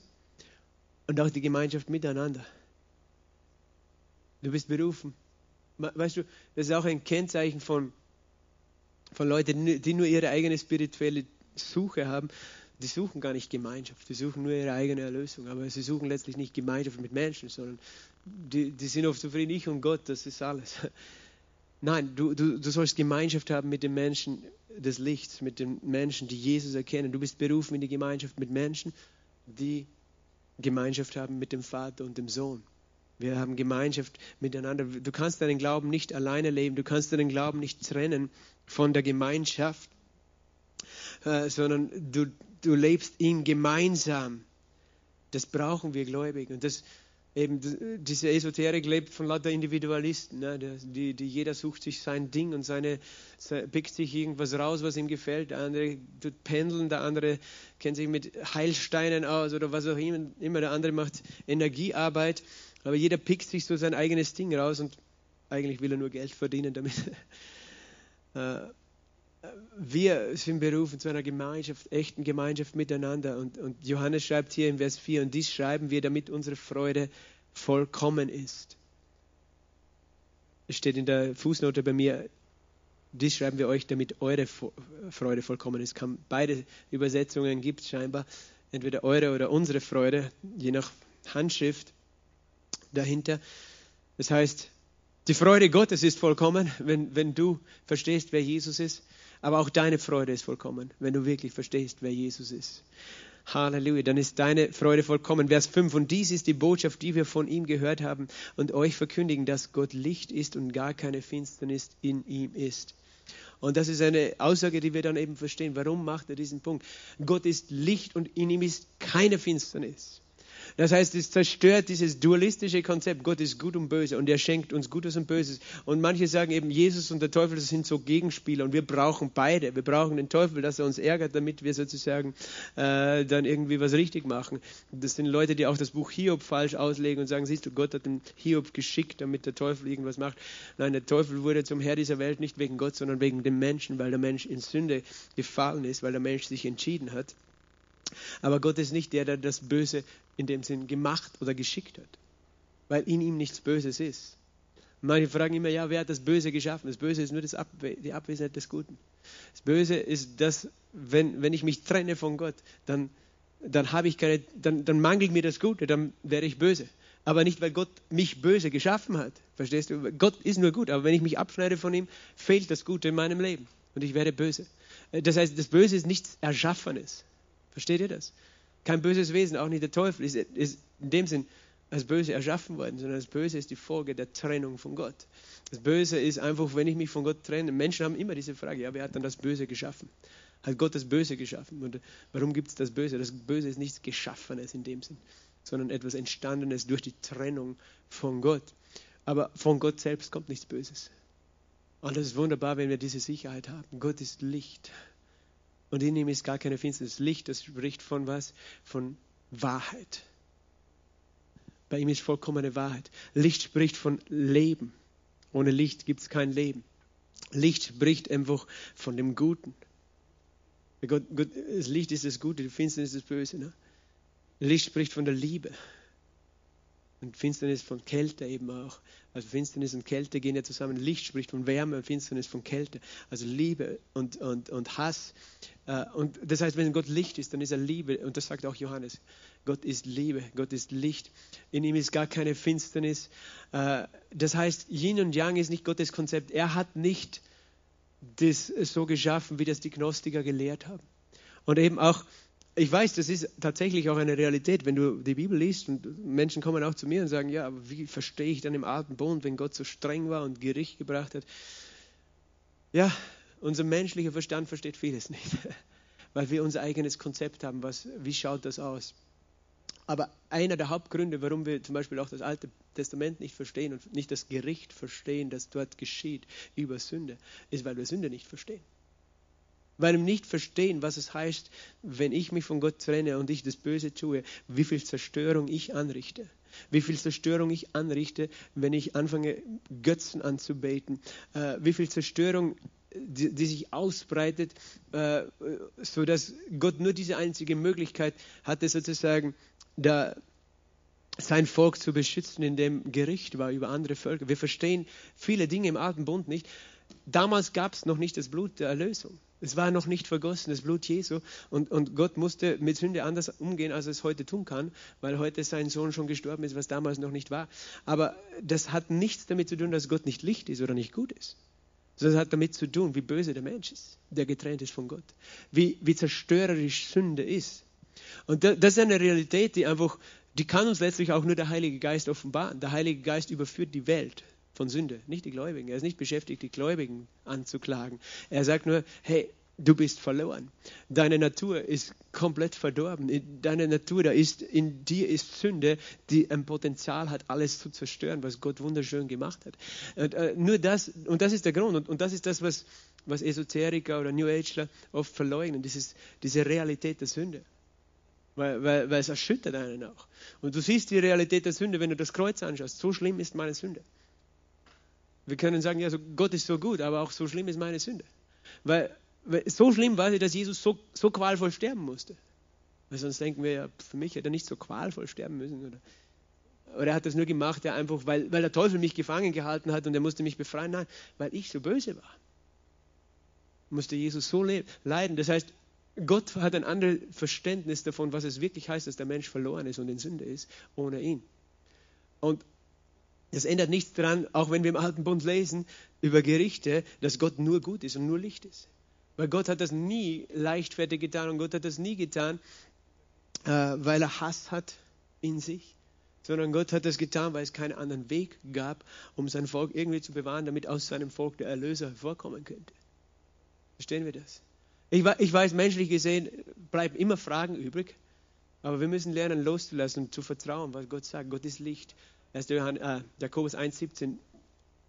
und auch die Gemeinschaft miteinander. Du bist berufen. Weißt du, das ist auch ein Kennzeichen von, von Leuten, die nur ihre eigene spirituelle Suche haben. Die suchen gar nicht Gemeinschaft, die suchen nur ihre eigene Erlösung, aber sie suchen letztlich nicht Gemeinschaft mit Menschen, sondern die, die sind oft zufrieden, ich und Gott, das ist alles. Nein, du, du, du sollst Gemeinschaft haben mit den Menschen des Lichts, mit den Menschen, die Jesus erkennen. Du bist berufen in die Gemeinschaft mit Menschen, die Gemeinschaft haben mit dem Vater und dem Sohn. Wir haben Gemeinschaft miteinander. Du kannst deinen Glauben nicht alleine leben. Du kannst deinen Glauben nicht trennen von der Gemeinschaft, äh, sondern du, du lebst ihn gemeinsam. Das brauchen wir gläubig. Und das, eben diese Esoterik lebt von lauter Individualisten, ne? die, die jeder sucht sich sein Ding und seine, pickt sich irgendwas raus, was ihm gefällt. Der andere tut pendeln, der andere kennt sich mit Heilsteinen aus oder was auch immer. Der andere macht Energiearbeit, aber jeder pickt sich so sein eigenes Ding raus und eigentlich will er nur Geld verdienen damit. Wir sind berufen zu einer Gemeinschaft, echten Gemeinschaft miteinander. Und, und Johannes schreibt hier in Vers 4, und dies schreiben wir, damit unsere Freude vollkommen ist. Es steht in der Fußnote bei mir, dies schreiben wir euch, damit eure Freude vollkommen ist. Beide Übersetzungen gibt es scheinbar, entweder eure oder unsere Freude, je nach Handschrift dahinter. Das heißt, die Freude Gottes ist vollkommen, wenn, wenn du verstehst, wer Jesus ist. Aber auch deine Freude ist vollkommen, wenn du wirklich verstehst, wer Jesus ist. Halleluja, dann ist deine Freude vollkommen. Vers 5, und dies ist die Botschaft, die wir von ihm gehört haben und euch verkündigen, dass Gott Licht ist und gar keine Finsternis in ihm ist. Und das ist eine Aussage, die wir dann eben verstehen. Warum macht er diesen Punkt? Gott ist Licht und in ihm ist keine Finsternis. Das heißt, es zerstört dieses dualistische Konzept, Gott ist gut und böse und er schenkt uns Gutes und Böses. Und manche sagen eben, Jesus und der Teufel, sind so Gegenspieler und wir brauchen beide. Wir brauchen den Teufel, dass er uns ärgert, damit wir sozusagen äh, dann irgendwie was richtig machen. Das sind Leute, die auch das Buch Hiob falsch auslegen und sagen, siehst du, Gott hat den Hiob geschickt, damit der Teufel irgendwas macht. Nein, der Teufel wurde zum Herr dieser Welt nicht wegen Gott, sondern wegen dem Menschen, weil der Mensch in Sünde gefallen ist, weil der Mensch sich entschieden hat. Aber Gott ist nicht der, der das Böse in dem Sinn gemacht oder geschickt hat, weil in ihm nichts Böses ist. Manche fragen immer, ja, wer hat das Böse geschaffen? Das Böse ist nur Abwe die Abwesenheit des Guten. Das Böse ist das, wenn, wenn ich mich trenne von Gott, dann, dann, habe ich keine, dann, dann mangelt mir das Gute, dann werde ich böse. Aber nicht, weil Gott mich böse geschaffen hat. Verstehst du? Gott ist nur gut, aber wenn ich mich abschneide von ihm, fehlt das Gute in meinem Leben und ich werde böse. Das heißt, das Böse ist nichts Erschaffenes. Versteht ihr das? Kein böses Wesen, auch nicht der Teufel ist, ist in dem Sinn als böse erschaffen worden, sondern das Böse ist die Folge der Trennung von Gott. Das Böse ist einfach, wenn ich mich von Gott trenne. Menschen haben immer diese Frage, ja, wer hat dann das Böse geschaffen? Hat Gott das Böse geschaffen? Und warum gibt es das Böse? Das Böse ist nichts Geschaffenes in dem Sinn, sondern etwas Entstandenes durch die Trennung von Gott. Aber von Gott selbst kommt nichts Böses. Und das ist wunderbar, wenn wir diese Sicherheit haben. Gott ist Licht. Und in ihm ist gar keine Finsternis. Licht, das spricht von was? Von Wahrheit. Bei ihm ist vollkommene Wahrheit. Licht spricht von Leben. Ohne Licht gibt es kein Leben. Licht spricht einfach von dem Guten. Gott, Gott, das Licht ist das Gute, die Finsternis ist das Böse. Ne? Licht spricht von der Liebe. Und Finsternis von Kälte eben auch. Also Finsternis und Kälte gehen ja zusammen. Licht spricht von Wärme und Finsternis von Kälte. Also Liebe und, und, und Hass. Äh, und das heißt, wenn Gott Licht ist, dann ist er Liebe. Und das sagt auch Johannes. Gott ist Liebe, Gott ist Licht. In ihm ist gar keine Finsternis. Äh, das heißt, Yin und Yang ist nicht Gottes Konzept. Er hat nicht das so geschaffen, wie das die Gnostiker gelehrt haben. Und eben auch ich weiß, das ist tatsächlich auch eine Realität, wenn du die Bibel liest und Menschen kommen auch zu mir und sagen, ja, aber wie verstehe ich dann im alten Bund, wenn Gott so streng war und Gericht gebracht hat? Ja, unser menschlicher Verstand versteht vieles nicht, weil wir unser eigenes Konzept haben, was, wie schaut das aus? Aber einer der Hauptgründe, warum wir zum Beispiel auch das Alte Testament nicht verstehen und nicht das Gericht verstehen, das dort geschieht über Sünde, ist, weil wir Sünde nicht verstehen weil wir nicht verstehen, was es heißt, wenn ich mich von Gott trenne und ich das Böse tue, wie viel Zerstörung ich anrichte. Wie viel Zerstörung ich anrichte, wenn ich anfange, Götzen anzubeten. Äh, wie viel Zerstörung, die, die sich ausbreitet, äh, sodass Gott nur diese einzige Möglichkeit hatte, sozusagen, da sein Volk zu beschützen, in dem Gericht war über andere Völker. Wir verstehen viele Dinge im Alten Bund nicht. Damals gab es noch nicht das Blut der Erlösung. Es war noch nicht vergossen, das Blut Jesu. Und, und Gott musste mit Sünde anders umgehen, als er es heute tun kann, weil heute sein Sohn schon gestorben ist, was damals noch nicht war. Aber das hat nichts damit zu tun, dass Gott nicht Licht ist oder nicht gut ist. Sondern es hat damit zu tun, wie böse der Mensch ist, der getrennt ist von Gott. Wie, wie zerstörerisch Sünde ist. Und das ist eine Realität, die einfach, die kann uns letztlich auch nur der Heilige Geist offenbaren. Der Heilige Geist überführt die Welt von Sünde, nicht die Gläubigen. Er ist nicht beschäftigt, die Gläubigen anzuklagen. Er sagt nur, hey, du bist verloren. Deine Natur ist komplett verdorben. Deine Natur, da ist, in dir ist Sünde, die ein Potenzial hat, alles zu zerstören, was Gott wunderschön gemacht hat. Und, äh, nur das, und das ist der Grund. Und, und das ist das, was, was Esoteriker oder New Ageler oft verleugnen. Das ist diese Realität der Sünde. Weil, weil, weil es erschüttert einen auch. Und du siehst die Realität der Sünde, wenn du das Kreuz anschaust. So schlimm ist meine Sünde. Wir können sagen, ja, so Gott ist so gut, aber auch so schlimm ist meine Sünde. Weil, weil so schlimm war sie, dass Jesus so, so qualvoll sterben musste. Weil sonst denken wir ja, für mich hätte er nicht so qualvoll sterben müssen. Oder, oder er hat das nur gemacht, ja, einfach, weil, weil der Teufel mich gefangen gehalten hat und er musste mich befreien. Nein, weil ich so böse war. Musste Jesus so leiden. Das heißt, Gott hat ein anderes Verständnis davon, was es wirklich heißt, dass der Mensch verloren ist und in Sünde ist, ohne ihn. Und das ändert nichts daran, auch wenn wir im Alten Bund lesen über Gerichte, dass Gott nur gut ist und nur Licht ist. Weil Gott hat das nie leichtfertig getan und Gott hat das nie getan, äh, weil er Hass hat in sich, sondern Gott hat das getan, weil es keinen anderen Weg gab, um sein Volk irgendwie zu bewahren, damit aus seinem Volk der Erlöser hervorkommen könnte. Verstehen wir das? Ich, ich weiß, menschlich gesehen bleiben immer Fragen übrig, aber wir müssen lernen loszulassen und zu vertrauen, was Gott sagt. Gott ist Licht 1. Johann, äh, Jakobus 1,17.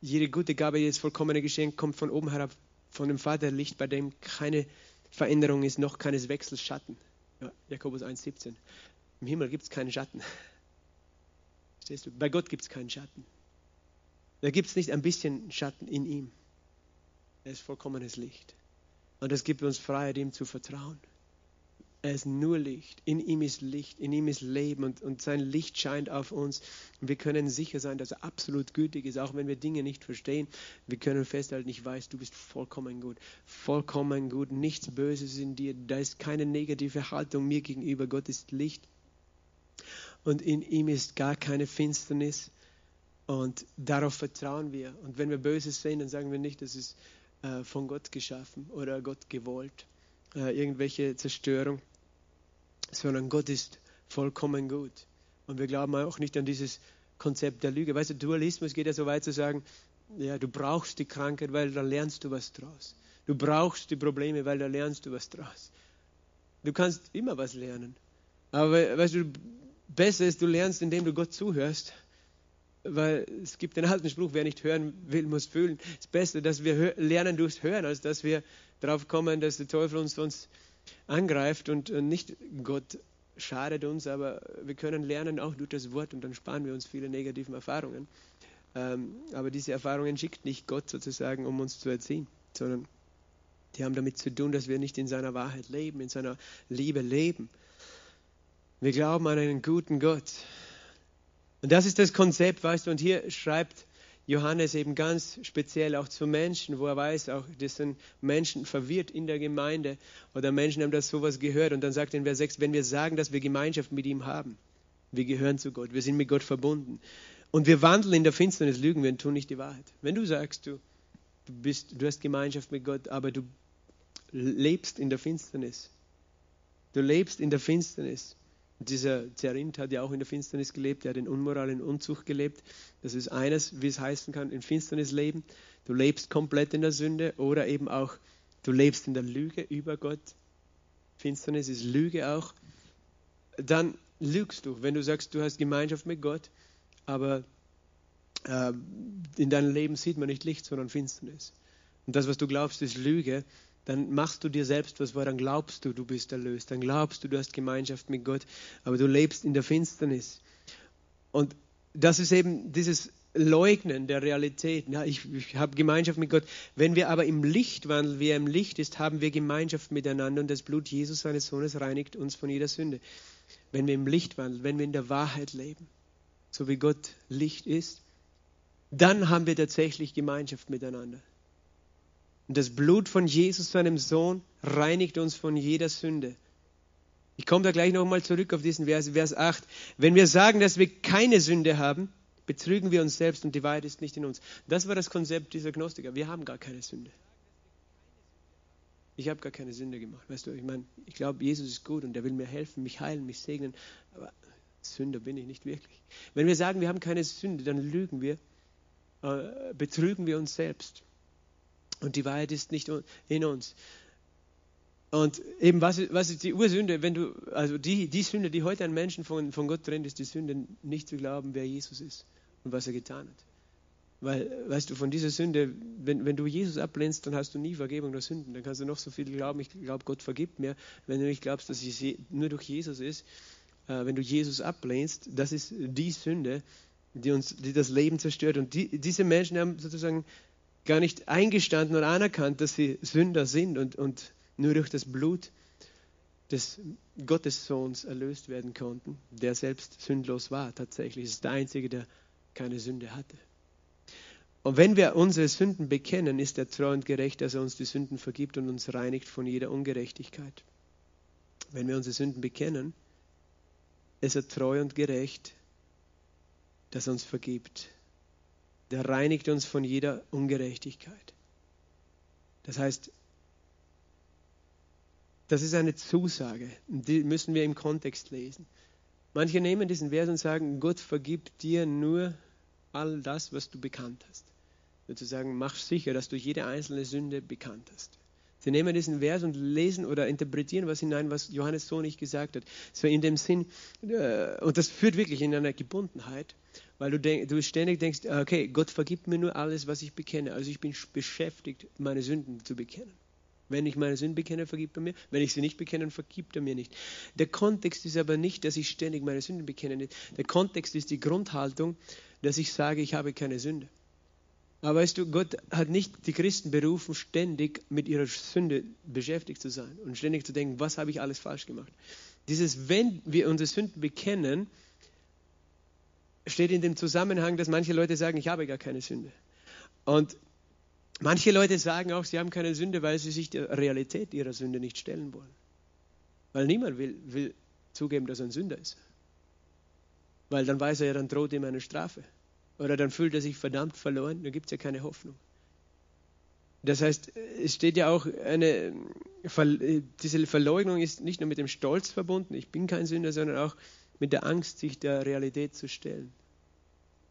Jede gute Gabe, jedes vollkommene Geschenk kommt von oben herab, von dem Vater Licht, bei dem keine Veränderung ist, noch keines Wechsels Schatten. Ja, Jakobus 1,17. Im Himmel gibt es keinen Schatten. Verstehst du? Bei Gott gibt es keinen Schatten. Da gibt es nicht ein bisschen Schatten in ihm. Er ist vollkommenes Licht. Und das gibt uns Freiheit, ihm zu vertrauen. Er ist nur Licht. In ihm ist Licht, in ihm ist Leben und, und sein Licht scheint auf uns. Und wir können sicher sein, dass er absolut gütig ist, auch wenn wir Dinge nicht verstehen. Wir können festhalten, ich weiß, du bist vollkommen gut. Vollkommen gut, nichts Böses in dir. Da ist keine negative Haltung mir gegenüber. Gott ist Licht. Und in ihm ist gar keine Finsternis. Und darauf vertrauen wir. Und wenn wir Böses sehen, dann sagen wir nicht, das ist äh, von Gott geschaffen oder Gott gewollt äh, irgendwelche Zerstörung, sondern Gott ist vollkommen gut. Und wir glauben auch nicht an dieses Konzept der Lüge. Weißt du, Dualismus geht ja so weit zu sagen, ja, du brauchst die Krankheit, weil da lernst du was draus. Du brauchst die Probleme, weil da lernst du was draus. Du kannst immer was lernen. Aber weißt du, besser ist, du lernst, indem du Gott zuhörst. Weil es gibt den alten Spruch, wer nicht hören will, muss fühlen. Ist besser, dass wir lernen durchs Hören, als dass wir darauf kommen, dass der Teufel uns sonst angreift und nicht Gott schadet uns, aber wir können lernen auch durch das Wort und dann sparen wir uns viele negative Erfahrungen. Ähm, aber diese Erfahrungen schickt nicht Gott sozusagen, um uns zu erziehen, sondern die haben damit zu tun, dass wir nicht in seiner Wahrheit leben, in seiner Liebe leben. Wir glauben an einen guten Gott, Und das ist das Konzept, weißt du, und hier schreibt Johannes eben ganz speziell auch zu Menschen, wo er weiß, auch das sind Menschen verwirrt in der Gemeinde oder Menschen haben das sowas gehört und dann sagt er in Vers 6, wenn wir sagen, dass wir Gemeinschaft mit ihm haben, wir gehören zu Gott, wir sind mit Gott verbunden und wir wandeln in der Finsternis, lügen wir und tun nicht die Wahrheit. Wenn du sagst, du, du, bist, du hast Gemeinschaft mit Gott, aber du lebst in der Finsternis, du lebst in der Finsternis, dieser Zerint hat ja auch in der Finsternis gelebt, er hat in Unmoral, in Unzucht gelebt. Das ist eines, wie es heißen kann, in Finsternis leben. Du lebst komplett in der Sünde oder eben auch, du lebst in der Lüge über Gott. Finsternis ist Lüge auch. Dann lügst du, wenn du sagst, du hast Gemeinschaft mit Gott, aber äh, in deinem Leben sieht man nicht Licht, sondern Finsternis. Und das, was du glaubst, ist Lüge dann machst du dir selbst was vor, dann glaubst du, du bist erlöst, dann glaubst du, du hast Gemeinschaft mit Gott, aber du lebst in der Finsternis. Und das ist eben dieses Leugnen der Realität. Ja, ich, ich habe Gemeinschaft mit Gott. Wenn wir aber im Licht wandeln, wie er im Licht ist, haben wir Gemeinschaft miteinander und das Blut Jesus, seines Sohnes, reinigt uns von jeder Sünde. Wenn wir im Licht wandeln, wenn wir in der Wahrheit leben, so wie Gott Licht ist, dann haben wir tatsächlich Gemeinschaft miteinander. Und das Blut von Jesus, seinem Sohn, reinigt uns von jeder Sünde. Ich komme da gleich nochmal zurück auf diesen Vers, Vers 8. Wenn wir sagen, dass wir keine Sünde haben, betrügen wir uns selbst und die Wahrheit ist nicht in uns. Das war das Konzept dieser Gnostiker. Wir haben gar keine Sünde. Ich habe gar keine Sünde gemacht. Weißt du, ich meine, ich glaube, Jesus ist gut und er will mir helfen, mich heilen, mich segnen. Aber Sünder bin ich nicht wirklich. Wenn wir sagen, wir haben keine Sünde, dann lügen wir, äh, betrügen wir uns selbst. Und die Wahrheit ist nicht in uns. Und eben, was was ist die Ursünde? Wenn du, also die, die Sünde, die heute ein Menschen von, von Gott trennt, ist die Sünde, nicht zu glauben, wer Jesus ist und was er getan hat. Weil, weißt du, von dieser Sünde, wenn, wenn du Jesus ablehnst, dann hast du nie Vergebung der Sünden. Dann kannst du noch so viel glauben, ich glaube, Gott vergibt mir. Wenn du nicht glaubst, dass es nur durch Jesus ist, äh, wenn du Jesus ablehnst, das ist die Sünde, die uns, die das Leben zerstört. Und die, diese Menschen haben sozusagen gar nicht eingestanden und anerkannt, dass sie Sünder sind und, und nur durch das Blut des Gottessohns erlöst werden konnten, der selbst sündlos war. Tatsächlich ist der Einzige, der keine Sünde hatte. Und wenn wir unsere Sünden bekennen, ist er treu und gerecht, dass er uns die Sünden vergibt und uns reinigt von jeder Ungerechtigkeit. Wenn wir unsere Sünden bekennen, ist er treu und gerecht, dass er uns vergibt der reinigt uns von jeder Ungerechtigkeit. Das heißt, das ist eine Zusage, die müssen wir im Kontext lesen. Manche nehmen diesen Vers und sagen, Gott vergibt dir nur all das, was du bekannt hast. Sozusagen, mach sicher, dass du jede einzelne Sünde bekannt hast. Sie nehmen diesen Vers und lesen oder interpretieren was hinein, was Johannes so nicht gesagt hat. So in dem Sinn, äh, und das führt wirklich in eine Gebundenheit, weil du, denk, du ständig denkst, okay, Gott vergibt mir nur alles, was ich bekenne. Also ich bin beschäftigt, meine Sünden zu bekennen. Wenn ich meine Sünden bekenne, vergibt er mir. Wenn ich sie nicht bekenne, vergibt er mir nicht. Der Kontext ist aber nicht, dass ich ständig meine Sünden bekenne. Der Kontext ist die Grundhaltung, dass ich sage, ich habe keine Sünde. Aber weißt du, Gott hat nicht die Christen berufen, ständig mit ihrer Sünde beschäftigt zu sein und ständig zu denken, was habe ich alles falsch gemacht. Dieses, wenn wir unsere Sünden bekennen, steht in dem Zusammenhang, dass manche Leute sagen, ich habe gar keine Sünde. Und manche Leute sagen auch, sie haben keine Sünde, weil sie sich der Realität ihrer Sünde nicht stellen wollen. Weil niemand will, will zugeben, dass er ein Sünder ist. Weil dann weiß er ja, dann droht ihm eine Strafe. Oder dann fühlt er sich verdammt verloren, dann gibt es ja keine Hoffnung. Das heißt, es steht ja auch eine, diese Verleugnung ist nicht nur mit dem Stolz verbunden, ich bin kein Sünder, sondern auch mit der Angst, sich der Realität zu stellen.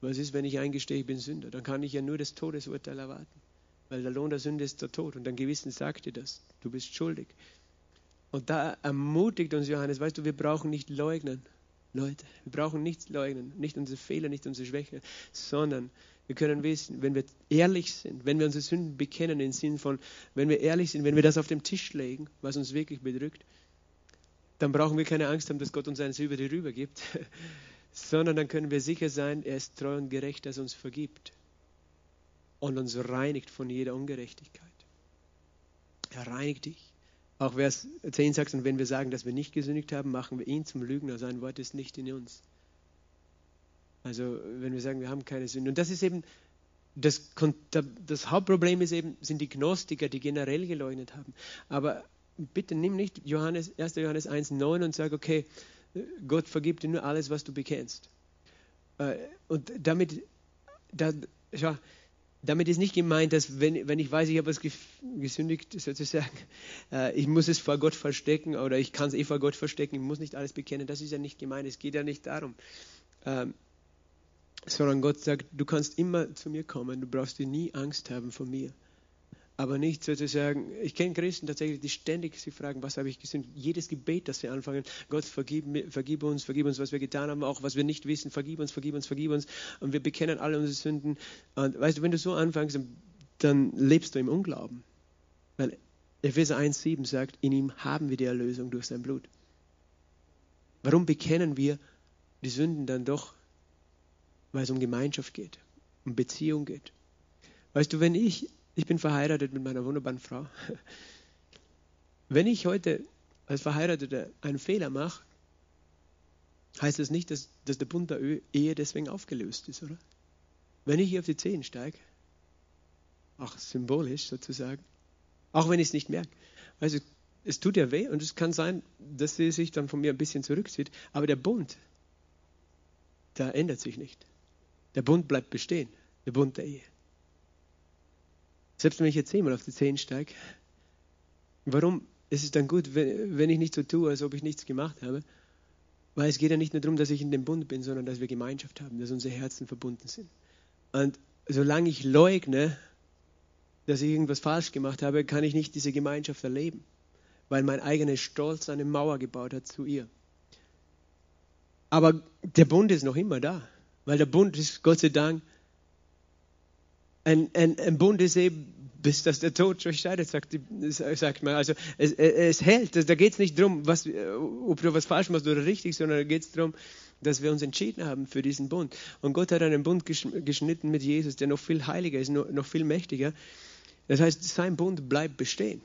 Was ist, wenn ich eingestehe, ich bin Sünder? Dann kann ich ja nur das Todesurteil erwarten. Weil der Lohn der Sünde ist der Tod. Und dein Gewissen sagt dir das. Du bist schuldig. Und da ermutigt uns Johannes, weißt du, wir brauchen nicht leugnen. Leute, wir brauchen nichts leugnen, nicht unsere Fehler, nicht unsere Schwächen, sondern wir können wissen, wenn wir ehrlich sind, wenn wir unsere Sünden bekennen, im Sinn von, wenn wir ehrlich sind, wenn wir das auf den Tisch legen, was uns wirklich bedrückt, dann brauchen wir keine Angst haben, dass Gott uns eines über die rüber gibt, sondern dann können wir sicher sein, er ist treu und gerecht, dass er uns vergibt und uns reinigt von jeder Ungerechtigkeit. Er reinigt dich. Auch Vers 10 sagt, und wenn wir sagen, dass wir nicht gesündigt haben, machen wir ihn zum Lügner. Sein Wort ist nicht in uns. Also wenn wir sagen, wir haben keine Sünde. Und das ist eben, das, das Hauptproblem ist eben, sind die Gnostiker, die generell geleugnet haben. Aber bitte nimm nicht Johannes, 1. Johannes 1,9 und sag, okay, Gott vergibt dir nur alles, was du bekennst. Äh, und damit, da, schau, damit ist nicht gemeint, dass wenn, wenn ich weiß, ich habe was gesündigt, sozusagen, äh, ich muss es vor Gott verstecken oder ich kann es eh vor Gott verstecken, ich muss nicht alles bekennen. Das ist ja nicht gemeint. Es geht ja nicht darum. Ähm, sondern Gott sagt, du kannst immer zu mir kommen, du brauchst dir nie Angst haben vor mir. Aber nicht sozusagen, ich kenne Christen tatsächlich, die ständig sich fragen, was habe ich gesündigt? Jedes Gebet, das wir anfangen, Gott, vergib, vergib uns, vergib uns, was wir getan haben, auch was wir nicht wissen, vergib uns, vergib uns, vergib uns. Und wir bekennen alle unsere Sünden. Und weißt du, wenn du so anfängst, dann lebst du im Unglauben. Weil Epheser 1,7 sagt, in ihm haben wir die Erlösung durch sein Blut. Warum bekennen wir die Sünden dann doch? Weil es um Gemeinschaft geht, um Beziehung geht. Weißt du, wenn ich ich bin verheiratet mit meiner wunderbaren Frau. Wenn ich heute als Verheirateter einen Fehler mache, heißt das nicht, dass, dass der Bund der Ehe deswegen aufgelöst ist, oder? Wenn ich hier auf die Zehen steige, auch symbolisch sozusagen, auch wenn ich es nicht merke, also es tut ja weh und es kann sein, dass sie sich dann von mir ein bisschen zurückzieht, aber der Bund, der ändert sich nicht. Der Bund bleibt bestehen, der Bund der Ehe. Selbst wenn ich jetzt zehnmal auf die Zehen steige, warum ist es dann gut, wenn, ich nicht so tue, als ob ich nichts gemacht habe? Weil es geht ja nicht nur darum, dass ich in dem Bund bin, sondern dass wir Gemeinschaft haben, dass unsere Herzen verbunden sind. Und solange ich leugne, dass ich irgendwas falsch gemacht habe, kann ich nicht diese Gemeinschaft erleben, weil mein eigener Stolz eine Mauer gebaut hat zu ihr. Aber der Bund ist noch immer da, weil der Bund ist Gott sei Dank ein, ein, ein Bund ist eben, bis dass der Tod euch scheidet, sagt, sagt man. Also es, es hält. Da geht es nicht darum, ob du was falsch machst oder richtig, sondern da geht es darum, dass wir uns entschieden haben für diesen Bund. Und Gott hat einen Bund geschnitten mit Jesus, der noch viel heiliger ist, noch viel mächtiger. Das heißt, sein Bund bleibt bestehen.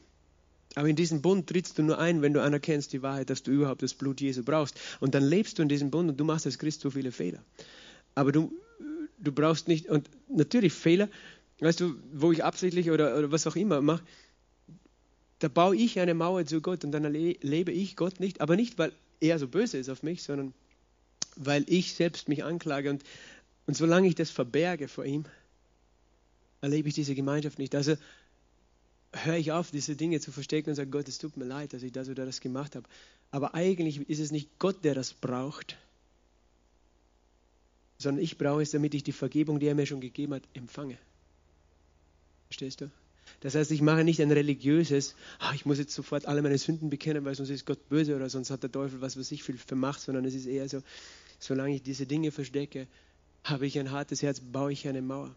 Aber in diesen Bund trittst du nur ein, wenn du anerkennst die Wahrheit, dass du überhaupt das Blut Jesu brauchst. Und dann lebst du in diesem Bund und du machst als Christ so viele Fehler. Aber du, du brauchst nicht, und natürlich Fehler, weißt du, wo ich absichtlich oder, oder was auch immer mache, da baue ich eine Mauer zu Gott und dann erlebe ich Gott nicht, aber nicht, weil er so böse ist auf mich, sondern weil ich selbst mich anklage. Und, und solange ich das verberge vor ihm, erlebe ich diese Gemeinschaft nicht. Also höre ich auf, diese Dinge zu verstecken und sage, Gott, es tut mir leid, dass ich das oder das gemacht habe. Aber eigentlich ist es nicht Gott, der das braucht, sondern ich brauche es, damit ich die Vergebung, die er mir schon gegeben hat, empfange. Verstehst du? Das heißt, ich mache nicht ein religiöses, ah, ich muss jetzt sofort alle meine Sünden bekennen, weil sonst ist Gott böse oder sonst hat der Teufel was, was ich viel vermacht, sondern es ist eher so, solange ich diese Dinge verstecke, habe ich ein hartes Herz, baue ich eine Mauer.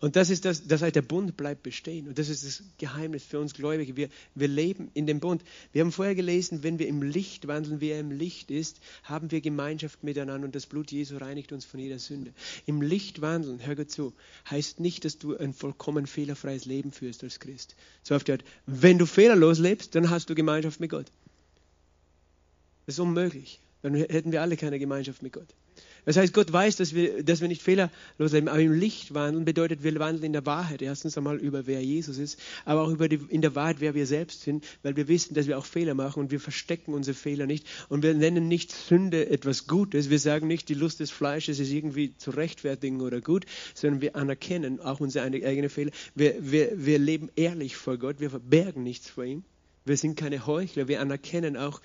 Und das ist das, das heißt, der Bund bleibt bestehen. Und das ist das Geheimnis für uns Gläubige. Wir, wir leben in dem Bund. Wir haben vorher gelesen, wenn wir im Licht wandeln, wie er im Licht ist, haben wir Gemeinschaft miteinander und das Blut Jesu reinigt uns von jeder Sünde. Im Licht wandeln, hör gut zu, heißt nicht, dass du ein vollkommen fehlerfreies Leben führst als Christ. So oft gehört, wenn du fehlerlos lebst, dann hast du Gemeinschaft mit Gott. Das ist unmöglich. Dann hätten wir alle keine Gemeinschaft mit Gott. Das heißt, Gott weiß, dass wir, dass wir nicht fehlerlos leben, aber im Licht wandeln bedeutet, wir wandeln in der Wahrheit. Erstens einmal über, wer Jesus ist, aber auch über die, in der Wahrheit, wer wir selbst sind, weil wir wissen, dass wir auch Fehler machen und wir verstecken unsere Fehler nicht. Und wir nennen nicht Sünde etwas Gutes. Wir sagen nicht, die Lust des Fleisches ist irgendwie zu rechtfertigen oder gut, sondern wir anerkennen auch unsere eigenen Fehler. Wir, wir, wir leben ehrlich vor Gott, wir verbergen nichts vor ihm. Wir sind keine Heuchler, wir anerkennen auch,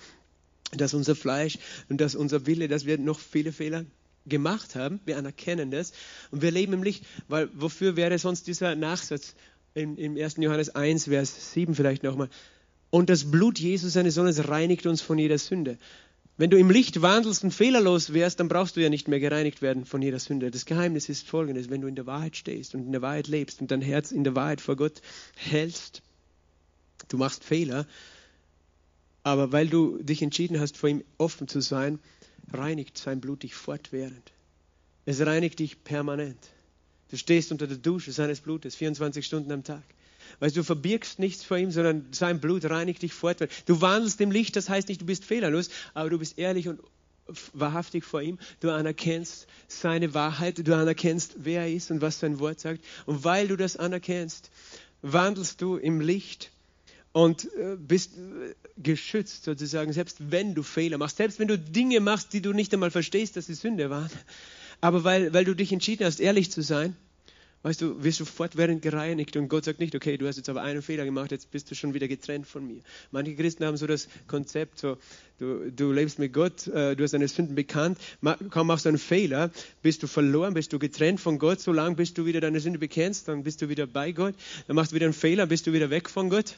dass unser Fleisch und dass unser Wille, dass wir noch viele Fehler gemacht haben. Wir anerkennen das und wir leben im Licht, weil wofür wäre sonst dieser Nachsatz in, im 1. Johannes 1, Vers 7 vielleicht nochmal. Und das Blut Jesus, seines Sohnes, reinigt uns von jeder Sünde. Wenn du im Licht wandelst und fehlerlos wärst, dann brauchst du ja nicht mehr gereinigt werden von jeder Sünde. Das Geheimnis ist folgendes, wenn du in der Wahrheit stehst und in der Wahrheit lebst und dein Herz in der Wahrheit vor Gott hältst, du machst Fehler, aber weil du dich entschieden hast, vor ihm offen zu sein, reinigt sein Blut dich fortwährend. Es reinigt dich permanent. Du stehst unter der Dusche seines Blutes 24 Stunden am Tag. Weil du verbirgst nichts vor ihm, sondern sein Blut reinigt dich fortwährend. Du wandelst im Licht, das heißt nicht, du bist fehlerlos, aber du bist ehrlich und wahrhaftig vor ihm, du anerkennst seine Wahrheit, du anerkennst, wer er ist und was sein Wort sagt. Und weil du das anerkennst, wandelst du im Licht und äh, bist äh, geschützt sozusagen, selbst wenn du Fehler machst, selbst wenn du Dinge machst, die du nicht einmal verstehst, dass sie Sünde waren. Aber weil, weil du dich entschieden hast, ehrlich zu sein, weißt du, wirst du fortwährend gereinigt und Gott sagt nicht, okay, du hast jetzt aber einen Fehler gemacht, jetzt bist du schon wieder getrennt von mir. Manche Christen haben so das Konzept, so, du, du lebst mit Gott, äh, du hast deine Sünden bekannt, kaum machst du einen Fehler, bist du verloren, bist du getrennt von Gott, solange bis du wieder deine Sünde bekennst, dann bist du wieder bei Gott, dann machst du wieder einen Fehler, bist du wieder weg von Gott.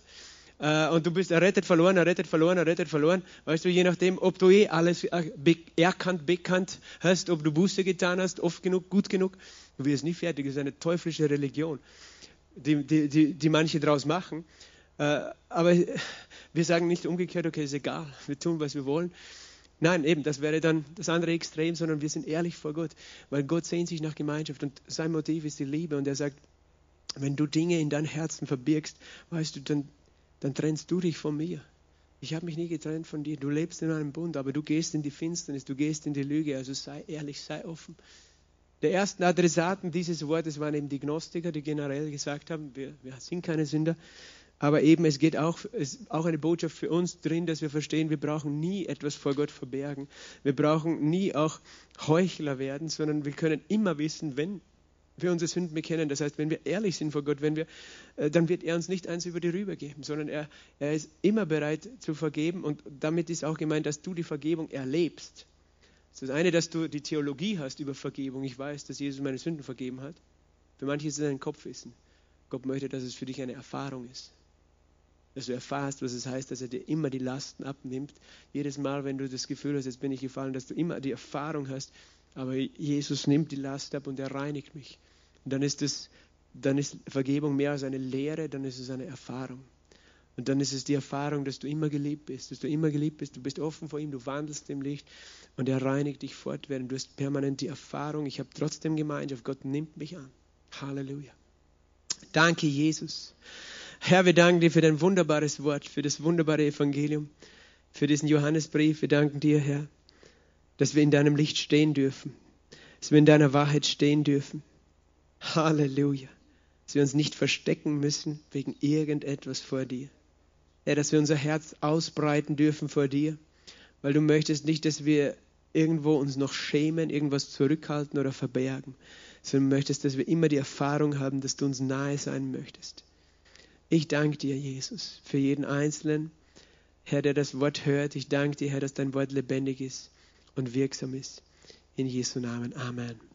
Äh, und du bist errettet, verloren, errettet, verloren, errettet, verloren. Weißt du, je nachdem, ob du eh alles äh, erkannt, bekannt hast, ob du Buße getan hast, oft genug, gut genug, Du wirst nie fertig. Das ist eine teuflische Religion, die, die, die, die manche daraus machen. Äh, aber wir sagen nicht umgekehrt, okay, ist egal, wir tun, was wir wollen. Nein, eben, das wäre dann das andere Extrem, sondern wir sind ehrlich vor Gott, weil Gott sehnt sich nach Gemeinschaft und sein Motiv ist die Liebe und er sagt, wenn du Dinge in dein Herzen verbirgst, weißt du, dann, dann trennst du dich von mir. Ich habe mich nie getrennt von dir. Du lebst in einem Bund, aber du gehst in die Finsternis, du gehst in die Lüge. Also sei ehrlich, sei offen. Der ersten Adressaten dieses Wortes waren eben die Gnostiker, die generell gesagt haben, wir, wir sind keine Sünder. Aber eben, es geht auch, es auch eine Botschaft für uns drin, dass wir verstehen, wir brauchen nie etwas vor Gott verbergen. Wir brauchen nie auch Heuchler werden, sondern wir können immer wissen, wenn wir unsere Sünden bekennen, das heißt, wenn wir ehrlich sind vor Gott, wenn wir, äh, dann wird er uns nicht eins über die Rüber geben, sondern er, er ist immer bereit zu vergeben und damit ist auch gemeint, dass du die Vergebung erlebst. Das ist das eine, dass du die Theologie hast über Vergebung. Ich weiß, dass Jesus meine Sünden vergeben hat. Für manche ist es ein Kopfwissen. Gott möchte, dass es für dich eine Erfahrung ist. Dass du erfährst, was es heißt, dass er dir immer die Lasten abnimmt. Jedes Mal, wenn du das Gefühl hast, jetzt bin ich gefallen, dass du immer die Erfahrung hast, aber Jesus nimmt die Last ab und er reinigt mich. Dann ist, das, dann ist Vergebung mehr als eine Lehre, dann ist es eine Erfahrung. Und dann ist es die Erfahrung, dass du immer geliebt bist, dass du immer geliebt bist, du bist offen vor ihm, du wandelst im Licht und er reinigt dich fortwährend. Du hast permanent die Erfahrung, ich habe trotzdem Gemeinschaft, Gott nimmt mich an. Halleluja. Danke, Jesus. Herr, wir danken dir für dein wunderbares Wort, für das wunderbare Evangelium, für diesen Johannesbrief. Wir danken dir, Herr, dass wir in deinem Licht stehen dürfen, dass wir in deiner Wahrheit stehen dürfen. Halleluja. Dass wir uns nicht verstecken müssen wegen irgendetwas vor dir. Herr, dass wir unser Herz ausbreiten dürfen vor dir, weil du möchtest nicht, dass wir irgendwo uns noch schämen, irgendwas zurückhalten oder verbergen, sondern möchtest, dass wir immer die Erfahrung haben, dass du uns nahe sein möchtest. Ich danke dir, Jesus, für jeden Einzelnen, Herr, der das Wort hört. Ich danke dir, Herr, dass dein Wort lebendig ist und wirksam ist. In Jesu Namen. Amen.